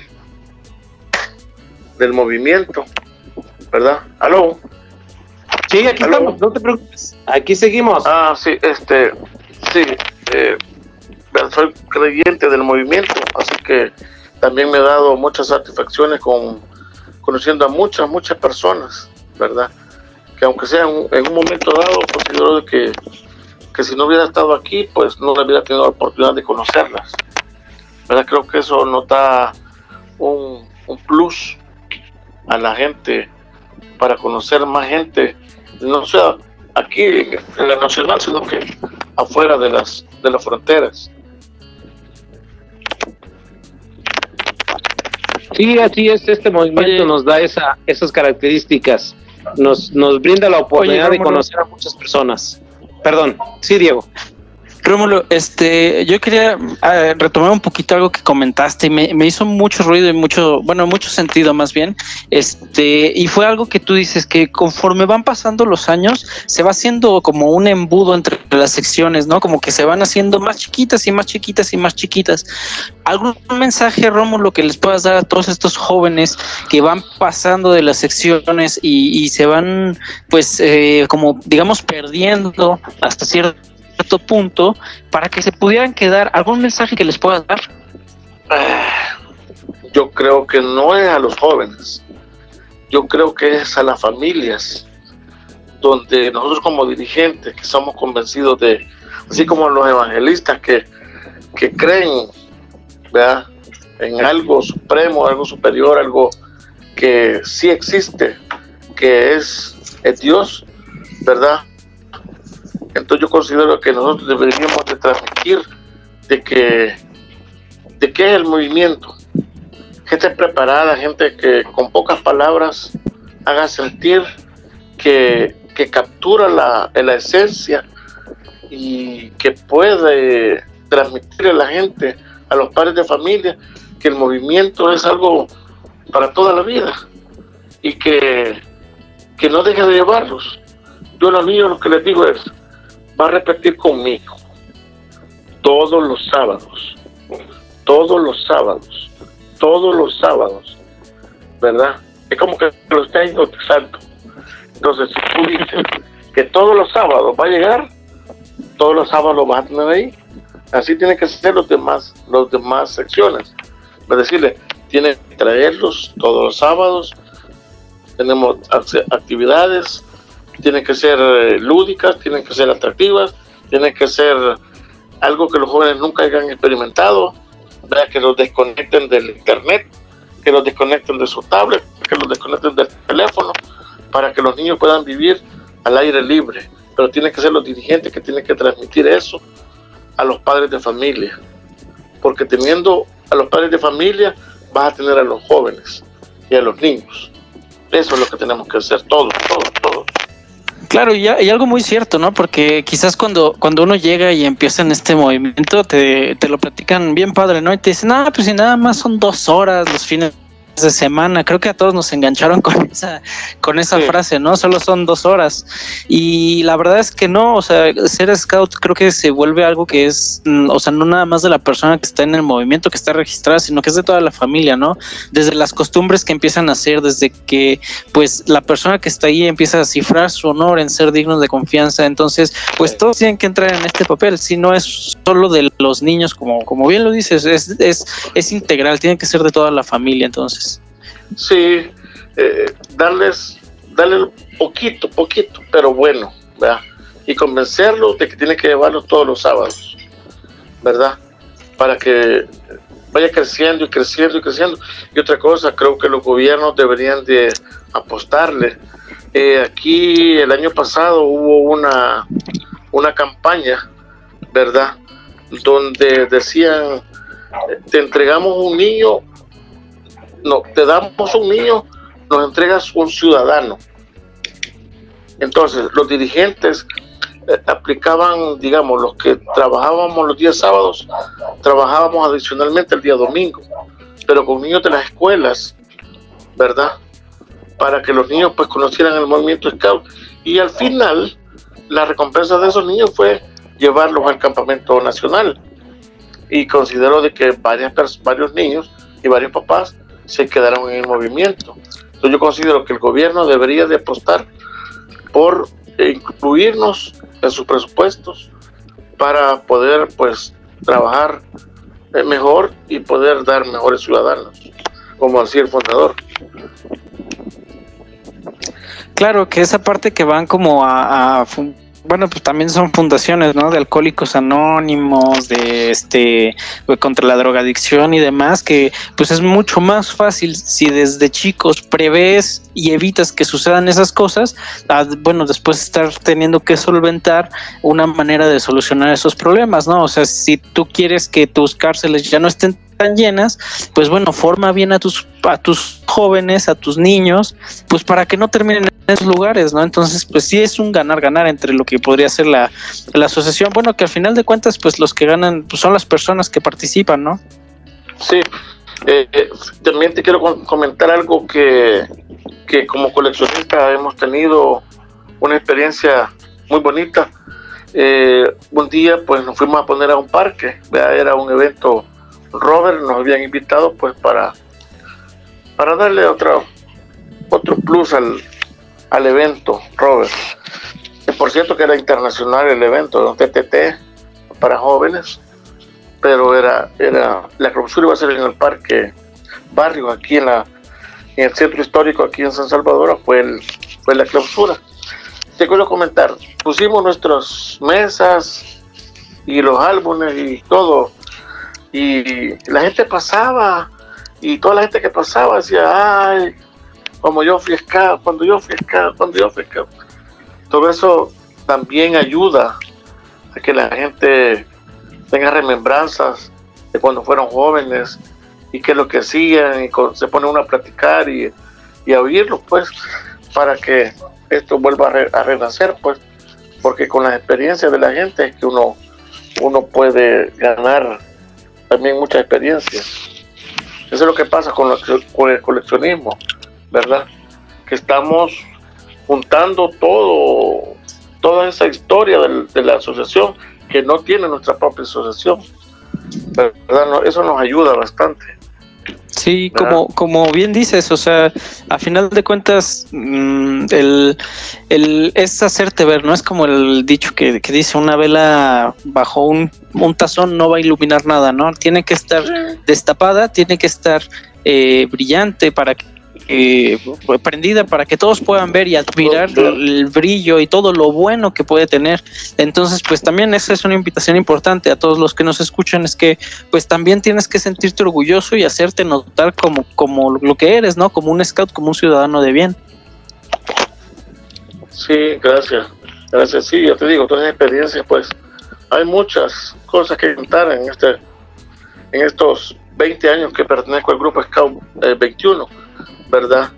del movimiento, ¿verdad? ¿Aló? Sí, aquí estamos, no te preocupes. Aquí seguimos. Ah, sí, este, sí, eh, soy creyente del movimiento, así que también me ha dado muchas satisfacciones con conociendo a muchas, muchas personas, ¿verdad? Que aunque sea en, un momento dado, considero que, que si no hubiera estado aquí, pues no hubiera tenido la oportunidad de conocerlas. ¿Verdad? Creo que eso nos da un, un plus a la gente para conocer más gente, no sea aquí en la nacional, sino que afuera de las, de las fronteras. Sí, así es, este movimiento nos da esa, esas características, nos, nos brinda la oportunidad de conocer a muchas personas. Perdón, sí, Diego. Rómulo, este, yo quería ah, retomar un poquito algo que comentaste y me, hizo mucho ruido y mucho, bueno, mucho sentido más bien, este, y fue algo que tú dices que conforme van pasando los años se va haciendo como un embudo entre las secciones, ¿no? Como que se van haciendo más chiquitas y más chiquitas y más chiquitas. ¿Algún mensaje, Rómulo, que les puedas dar a todos estos jóvenes que van pasando de las secciones y, se van, pues, eh, como digamos, perdiendo hasta cierto punto para que se pudieran quedar algún mensaje que les pueda dar? Yo creo que no es a los jóvenes, yo creo que es a las familias, donde nosotros como dirigentes que somos convencidos de, así como los evangelistas que, que creen ¿verdad? en algo supremo, algo superior, algo que sí existe, que es, es Dios, ¿verdad? Yo considero que nosotros deberíamos de transmitir de que, de qué es el movimiento. Gente preparada, gente que con pocas palabras haga sentir que, captura la, la esencia y que puede transmitir a la gente, a los padres de familia, que el movimiento es algo para toda la vida y que, que no deje de llevarlos. Yo a los niños lo que les digo es, va a repetir conmigo todos los sábados, todos los sábados, todos los sábados, ¿verdad? Es como que lo está hipnotizando. Entonces, si tú dices que todos los sábados va a llegar, todos los sábados lo vas a tener ahí. Así tienen que ser los demás, los demás secciones. Es decirle, tiene que traerlos todos los sábados. Tenemos actividades tienen que ser eh, lúdicas, tienen que ser atractivas, tienen que ser algo que los jóvenes nunca hayan experimentado, que los desconecten del internet, que los desconecten de su tablet, que los desconecten del teléfono, para que los niños puedan vivir al aire libre. Pero tienen que ser los dirigentes que tienen que transmitir eso a los padres de familia, porque teniendo a los padres de familia vas a tener a los jóvenes y a los niños. Eso es lo que tenemos que hacer todos, todos, todos. Claro, y, hay algo muy cierto, ¿no? Porque quizás cuando, cuando uno llega y empieza en este movimiento, te, te lo platican bien padre, ¿no? Y te dicen, ah, pues si nada más son dos horas los fines de semana. Creo que a todos nos engancharon con esa, con esa frase, ¿no? Solo son dos horas. Y la verdad es que no, o sea, ser scout creo que se vuelve algo que es, mm, o sea, no nada más de la persona que está en el movimiento, que está registrada, sino que es de toda la familia, ¿no? Desde las costumbres que empiezan a hacer, desde que, pues, la persona que está ahí empieza a cifrar su honor en ser dignos de confianza. Entonces, pues todos tienen que entrar en este papel. Si no es solo de los niños, como, como bien lo dices, es, es, es integral, tiene que ser de toda la familia, entonces. Sí, eh, darles, darle poquito, poquito, pero bueno, ¿verdad? Y convencerlos de que tiene que llevarlos todos los sábados, ¿verdad? Para que vaya creciendo y creciendo y creciendo. Y otra cosa, creo que los gobiernos deberían de apostarle. Eh, aquí el año pasado hubo una, una campaña, ¿verdad? Donde decían, te entregamos un niño no, te damos un niño, nos entregas un ciudadano. Entonces, los dirigentes eh, aplicaban, digamos, los que trabajábamos los días sábados, trabajábamos adicionalmente el día domingo, pero con niños de las escuelas, ¿verdad? Para que los niños pues conocieran el movimiento scout. Y al final, la recompensa de esos niños fue llevarlos al campamento nacional. Y considero de que varias, varios niños y varios papás se quedaron en el movimiento. Entonces yo considero que el gobierno debería de apostar por incluirnos en sus presupuestos para poder pues trabajar mejor y poder dar mejores ciudadanos, como decía el fundador. Claro, que esa parte que van como a, a bueno, pues también son fundaciones, ¿no? De alcohólicos anónimos, de este, contra la drogadicción y demás, que pues es mucho más fácil si desde chicos prevés y evitas que sucedan esas cosas, bueno, después estar teniendo que solventar una manera de solucionar esos problemas, ¿no? O sea, si tú quieres que tus cárceles ya no estén tan llenas, pues bueno, forma bien a tus, a tus jóvenes, a tus niños, pues para que no terminen en esos lugares, ¿no? Entonces, pues sí es un ganar-ganar entre lo que podría ser la, la asociación. Bueno, que al final de cuentas, pues los que ganan pues son las personas que participan, ¿no? Sí, eh, eh, también te quiero comentar algo que, que como coleccionista hemos tenido una experiencia muy bonita. Eh, un día pues nos fuimos a poner a un parque, era un evento Robert nos habían invitado pues para, para darle otro, otro plus al, al evento, Robert. por cierto que era internacional el evento, un TTT para jóvenes, pero era, era la clausura iba a ser en el parque barrio, aquí en, la, en el centro histórico, aquí en San Salvador, fue, el, fue la clausura. Te quiero comentar, pusimos nuestras mesas y los álbumes y todo y la gente pasaba y toda la gente que pasaba decía, ay, como yo fui cuando yo fui cuando yo fui. Todo eso también ayuda a que la gente tenga remembranzas de cuando fueron jóvenes y qué es lo que hacían y se pone uno a platicar y, a oírlo pues para que esto vuelva a, renacer pues porque con las experiencias de la gente es que uno uno puede ganar también mucha experiencia. Eso es lo que pasa con, el coleccionismo, ¿verdad? Que estamos juntando todo, toda esa historia de la asociación que no tiene nuestra propia asociación. ¿verdad? eso nos ayuda bastante. Sí, como, como bien dices, o sea, a final de cuentas, mm, el, el, es hacerte ver, ¿no? Es como el dicho que, que dice, una vela bajo un, un, tazón no va a iluminar nada, ¿no? Tiene que estar destapada, tiene que estar eh, brillante para que eh, prendida para que todos puedan ver y admirar el brillo y todo lo bueno que puede tener. Entonces, pues también esa es una invitación importante a todos los que nos escuchan, es que pues también tienes que sentirte orgulloso y hacerte notar como, como lo que eres, ¿no? Como un scout, como un ciudadano de bien. Sí, gracias. Gracias, sí, yo te digo, todas las experiencias, pues hay muchas cosas que contar en este en estos 20 años que pertenezco al grupo Scout 21 eh, ¿verdad?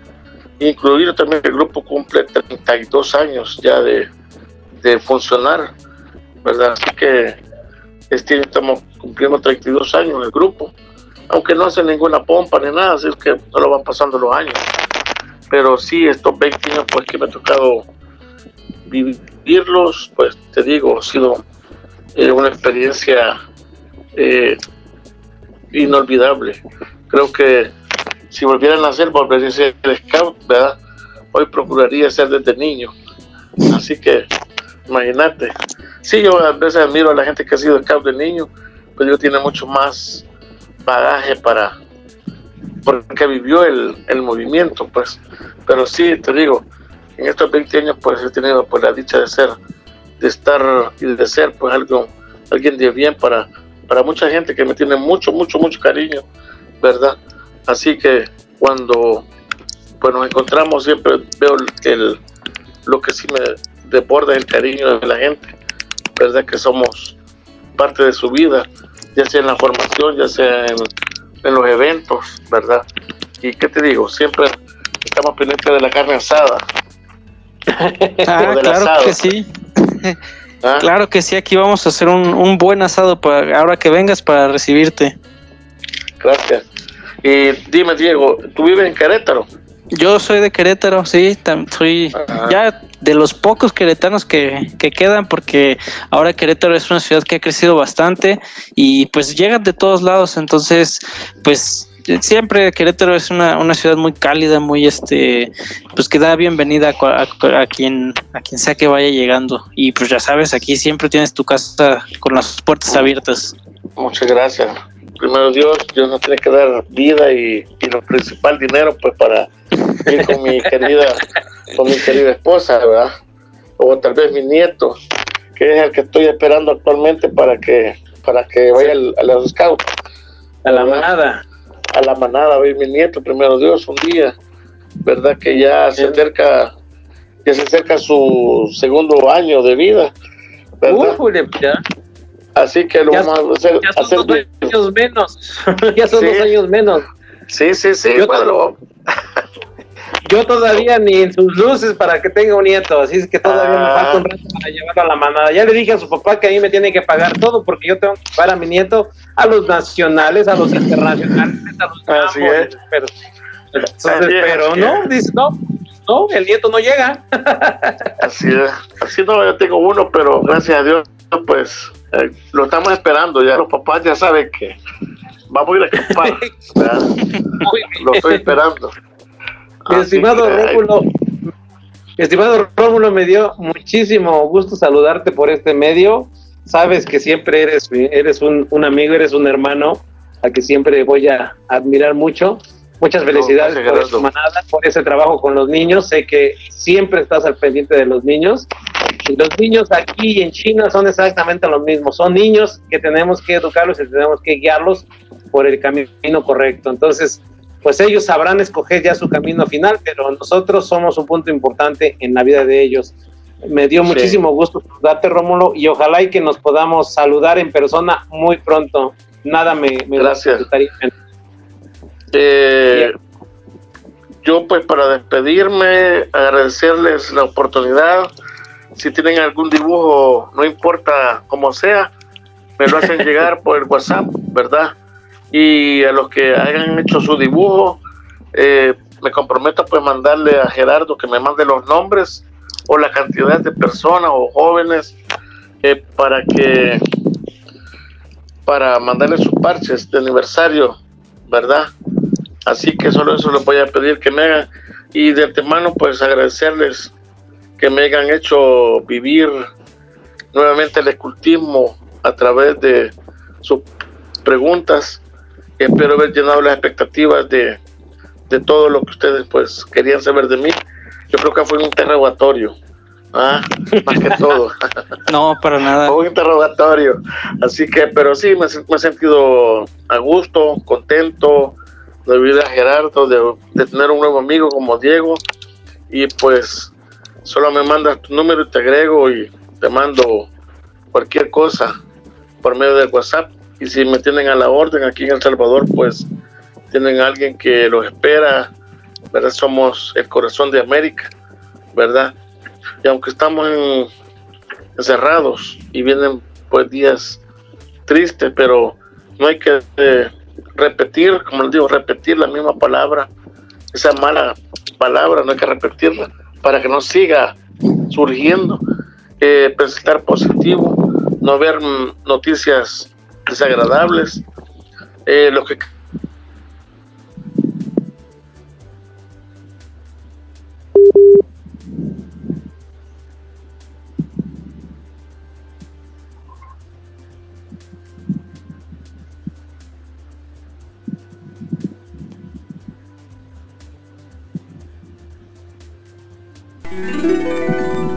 Incluido también el grupo cumple 32 años ya de, de funcionar, ¿verdad? Así que este estamos cumpliendo 32 años el grupo, aunque no hace ninguna pompa ni nada, así es que no lo van pasando los años. Pero sí, estos 20 años pues que me ha tocado vivirlos, pues te digo, ha sido eh, una experiencia eh, inolvidable. Creo que si volviera a nacer, volvería a ser scout, ¿verdad? Hoy procuraría ser desde niño. Así que, imagínate. Sí, yo a veces admiro a la gente que ha sido scout de niño, pero yo tiene mucho más bagaje para, porque vivió el, el movimiento, pues. Pero sí, te digo, en estos 20 años, pues he tenido pues, la dicha de ser, de estar y de ser, pues, algo, alguien de bien para, para mucha gente que me tiene mucho, mucho, mucho cariño, ¿verdad? Así que cuando pues, nos encontramos siempre veo el, lo que sí me desborda el cariño de la gente, ¿verdad? Que somos parte de su vida, ya sea en la formación, ya sea en, los eventos, ¿verdad? Y qué te digo, siempre estamos pendientes de la carne asada. Ah, claro que sí. ¿Ah? Claro que sí, aquí vamos a hacer un, buen asado para ahora que vengas para recibirte. Gracias. Y dime, Diego, ¿tú vives en Querétaro? Yo soy de Querétaro, sí, soy ya de los pocos queretanos que, que, quedan, porque ahora Querétaro es una ciudad que ha crecido bastante y pues llegan de todos lados, entonces pues siempre Querétaro es una, una ciudad muy cálida, muy este, pues que da bienvenida a, quien a quien sea que vaya llegando y pues ya sabes, aquí siempre tienes tu casa con las puertas abiertas. Muchas gracias. Primero Dios, Dios nos tiene que dar vida y, y lo principal dinero pues para ir con mi querida con mi querida esposa, ¿verdad? O tal vez mi nieto, que es el que estoy esperando actualmente para que para que vaya a los scouts. A la manada a la manada, ver mi nieto, primero Dios, un día, ¿verdad? Que ya se acerca, ya se acerca su segundo año de vida, ¿verdad? Así que lo vamos a hacer. Ya son dos años menos. ya son dos años menos. Sí, sí, sí. Yo, yo todavía ni en sus luces para que tenga un nieto, así es que todavía me falta un rato para llevarlo a la manada. Ya le dije a su papá que a mí me tiene que pagar todo porque yo tengo que pagar a mi nieto a los nacionales, a los internacionales, a los así es. pero, pero no, dice, no, no, el nieto no llega. así es, así no, yo tengo uno, pero gracias a Dios, pues eh, lo estamos esperando, ya los papás ya saben que vamos a ir a acampar, lo estoy esperando. Mi estimado Rómulo, estimado Rómulo, me dio muchísimo gusto saludarte por este medio. Sabes que siempre eres, eres un, amigo, eres un hermano al que siempre voy a admirar mucho. Muchas felicidades por manada, por ese trabajo con los niños. Sé que siempre estás al pendiente de los niños. Y los niños aquí en China son exactamente los mismos. Son niños que tenemos que educarlos y tenemos que guiarlos por el camino correcto. Entonces, pues ellos sabrán escoger ya su camino final, pero nosotros somos un punto importante en la vida de ellos. Me dio muchísimo gusto saludarte, Rómulo, y ojalá y que nos podamos saludar en persona muy pronto. Nada me, me Gracias. Eh, yo pues para despedirme, agradecerles la oportunidad. Si tienen algún dibujo, no importa cómo sea, me lo hacen llegar por el WhatsApp, ¿verdad? y a los que hayan hecho su dibujo, eh, me comprometo pues mandarle a Gerardo que me mande los nombres o la cantidad de personas o jóvenes eh, para que para mandarle sus parches de aniversario, ¿verdad? Así que solo eso les voy a pedir que me hagan y de antemano pues agradecerles que me hayan hecho vivir nuevamente el escultismo a través de sus preguntas espero haber llenado las expectativas de, todo lo que ustedes pues querían saber de mí. Yo creo que fue un interrogatorio. Ah, más que todo. no, para nada. Fue un interrogatorio. Así que, pero sí, me, he sentido a gusto, contento de vivir a Gerardo, de, tener un nuevo amigo como Diego. Y pues, solo me mandas tu número y te agrego y te mando cualquier cosa por medio de WhatsApp y si me tienen a la orden aquí en El Salvador, pues tienen a alguien que los espera, ¿verdad? Somos el corazón de América, ¿verdad? Y aunque estamos encerrados y vienen pues días tristes, pero no hay que eh, repetir, como les digo, repetir la misma palabra, esa mala palabra, no hay que repetirla para que no siga surgiendo, eh, pensar positivo, no ver noticias desagradables, eh, lo que Música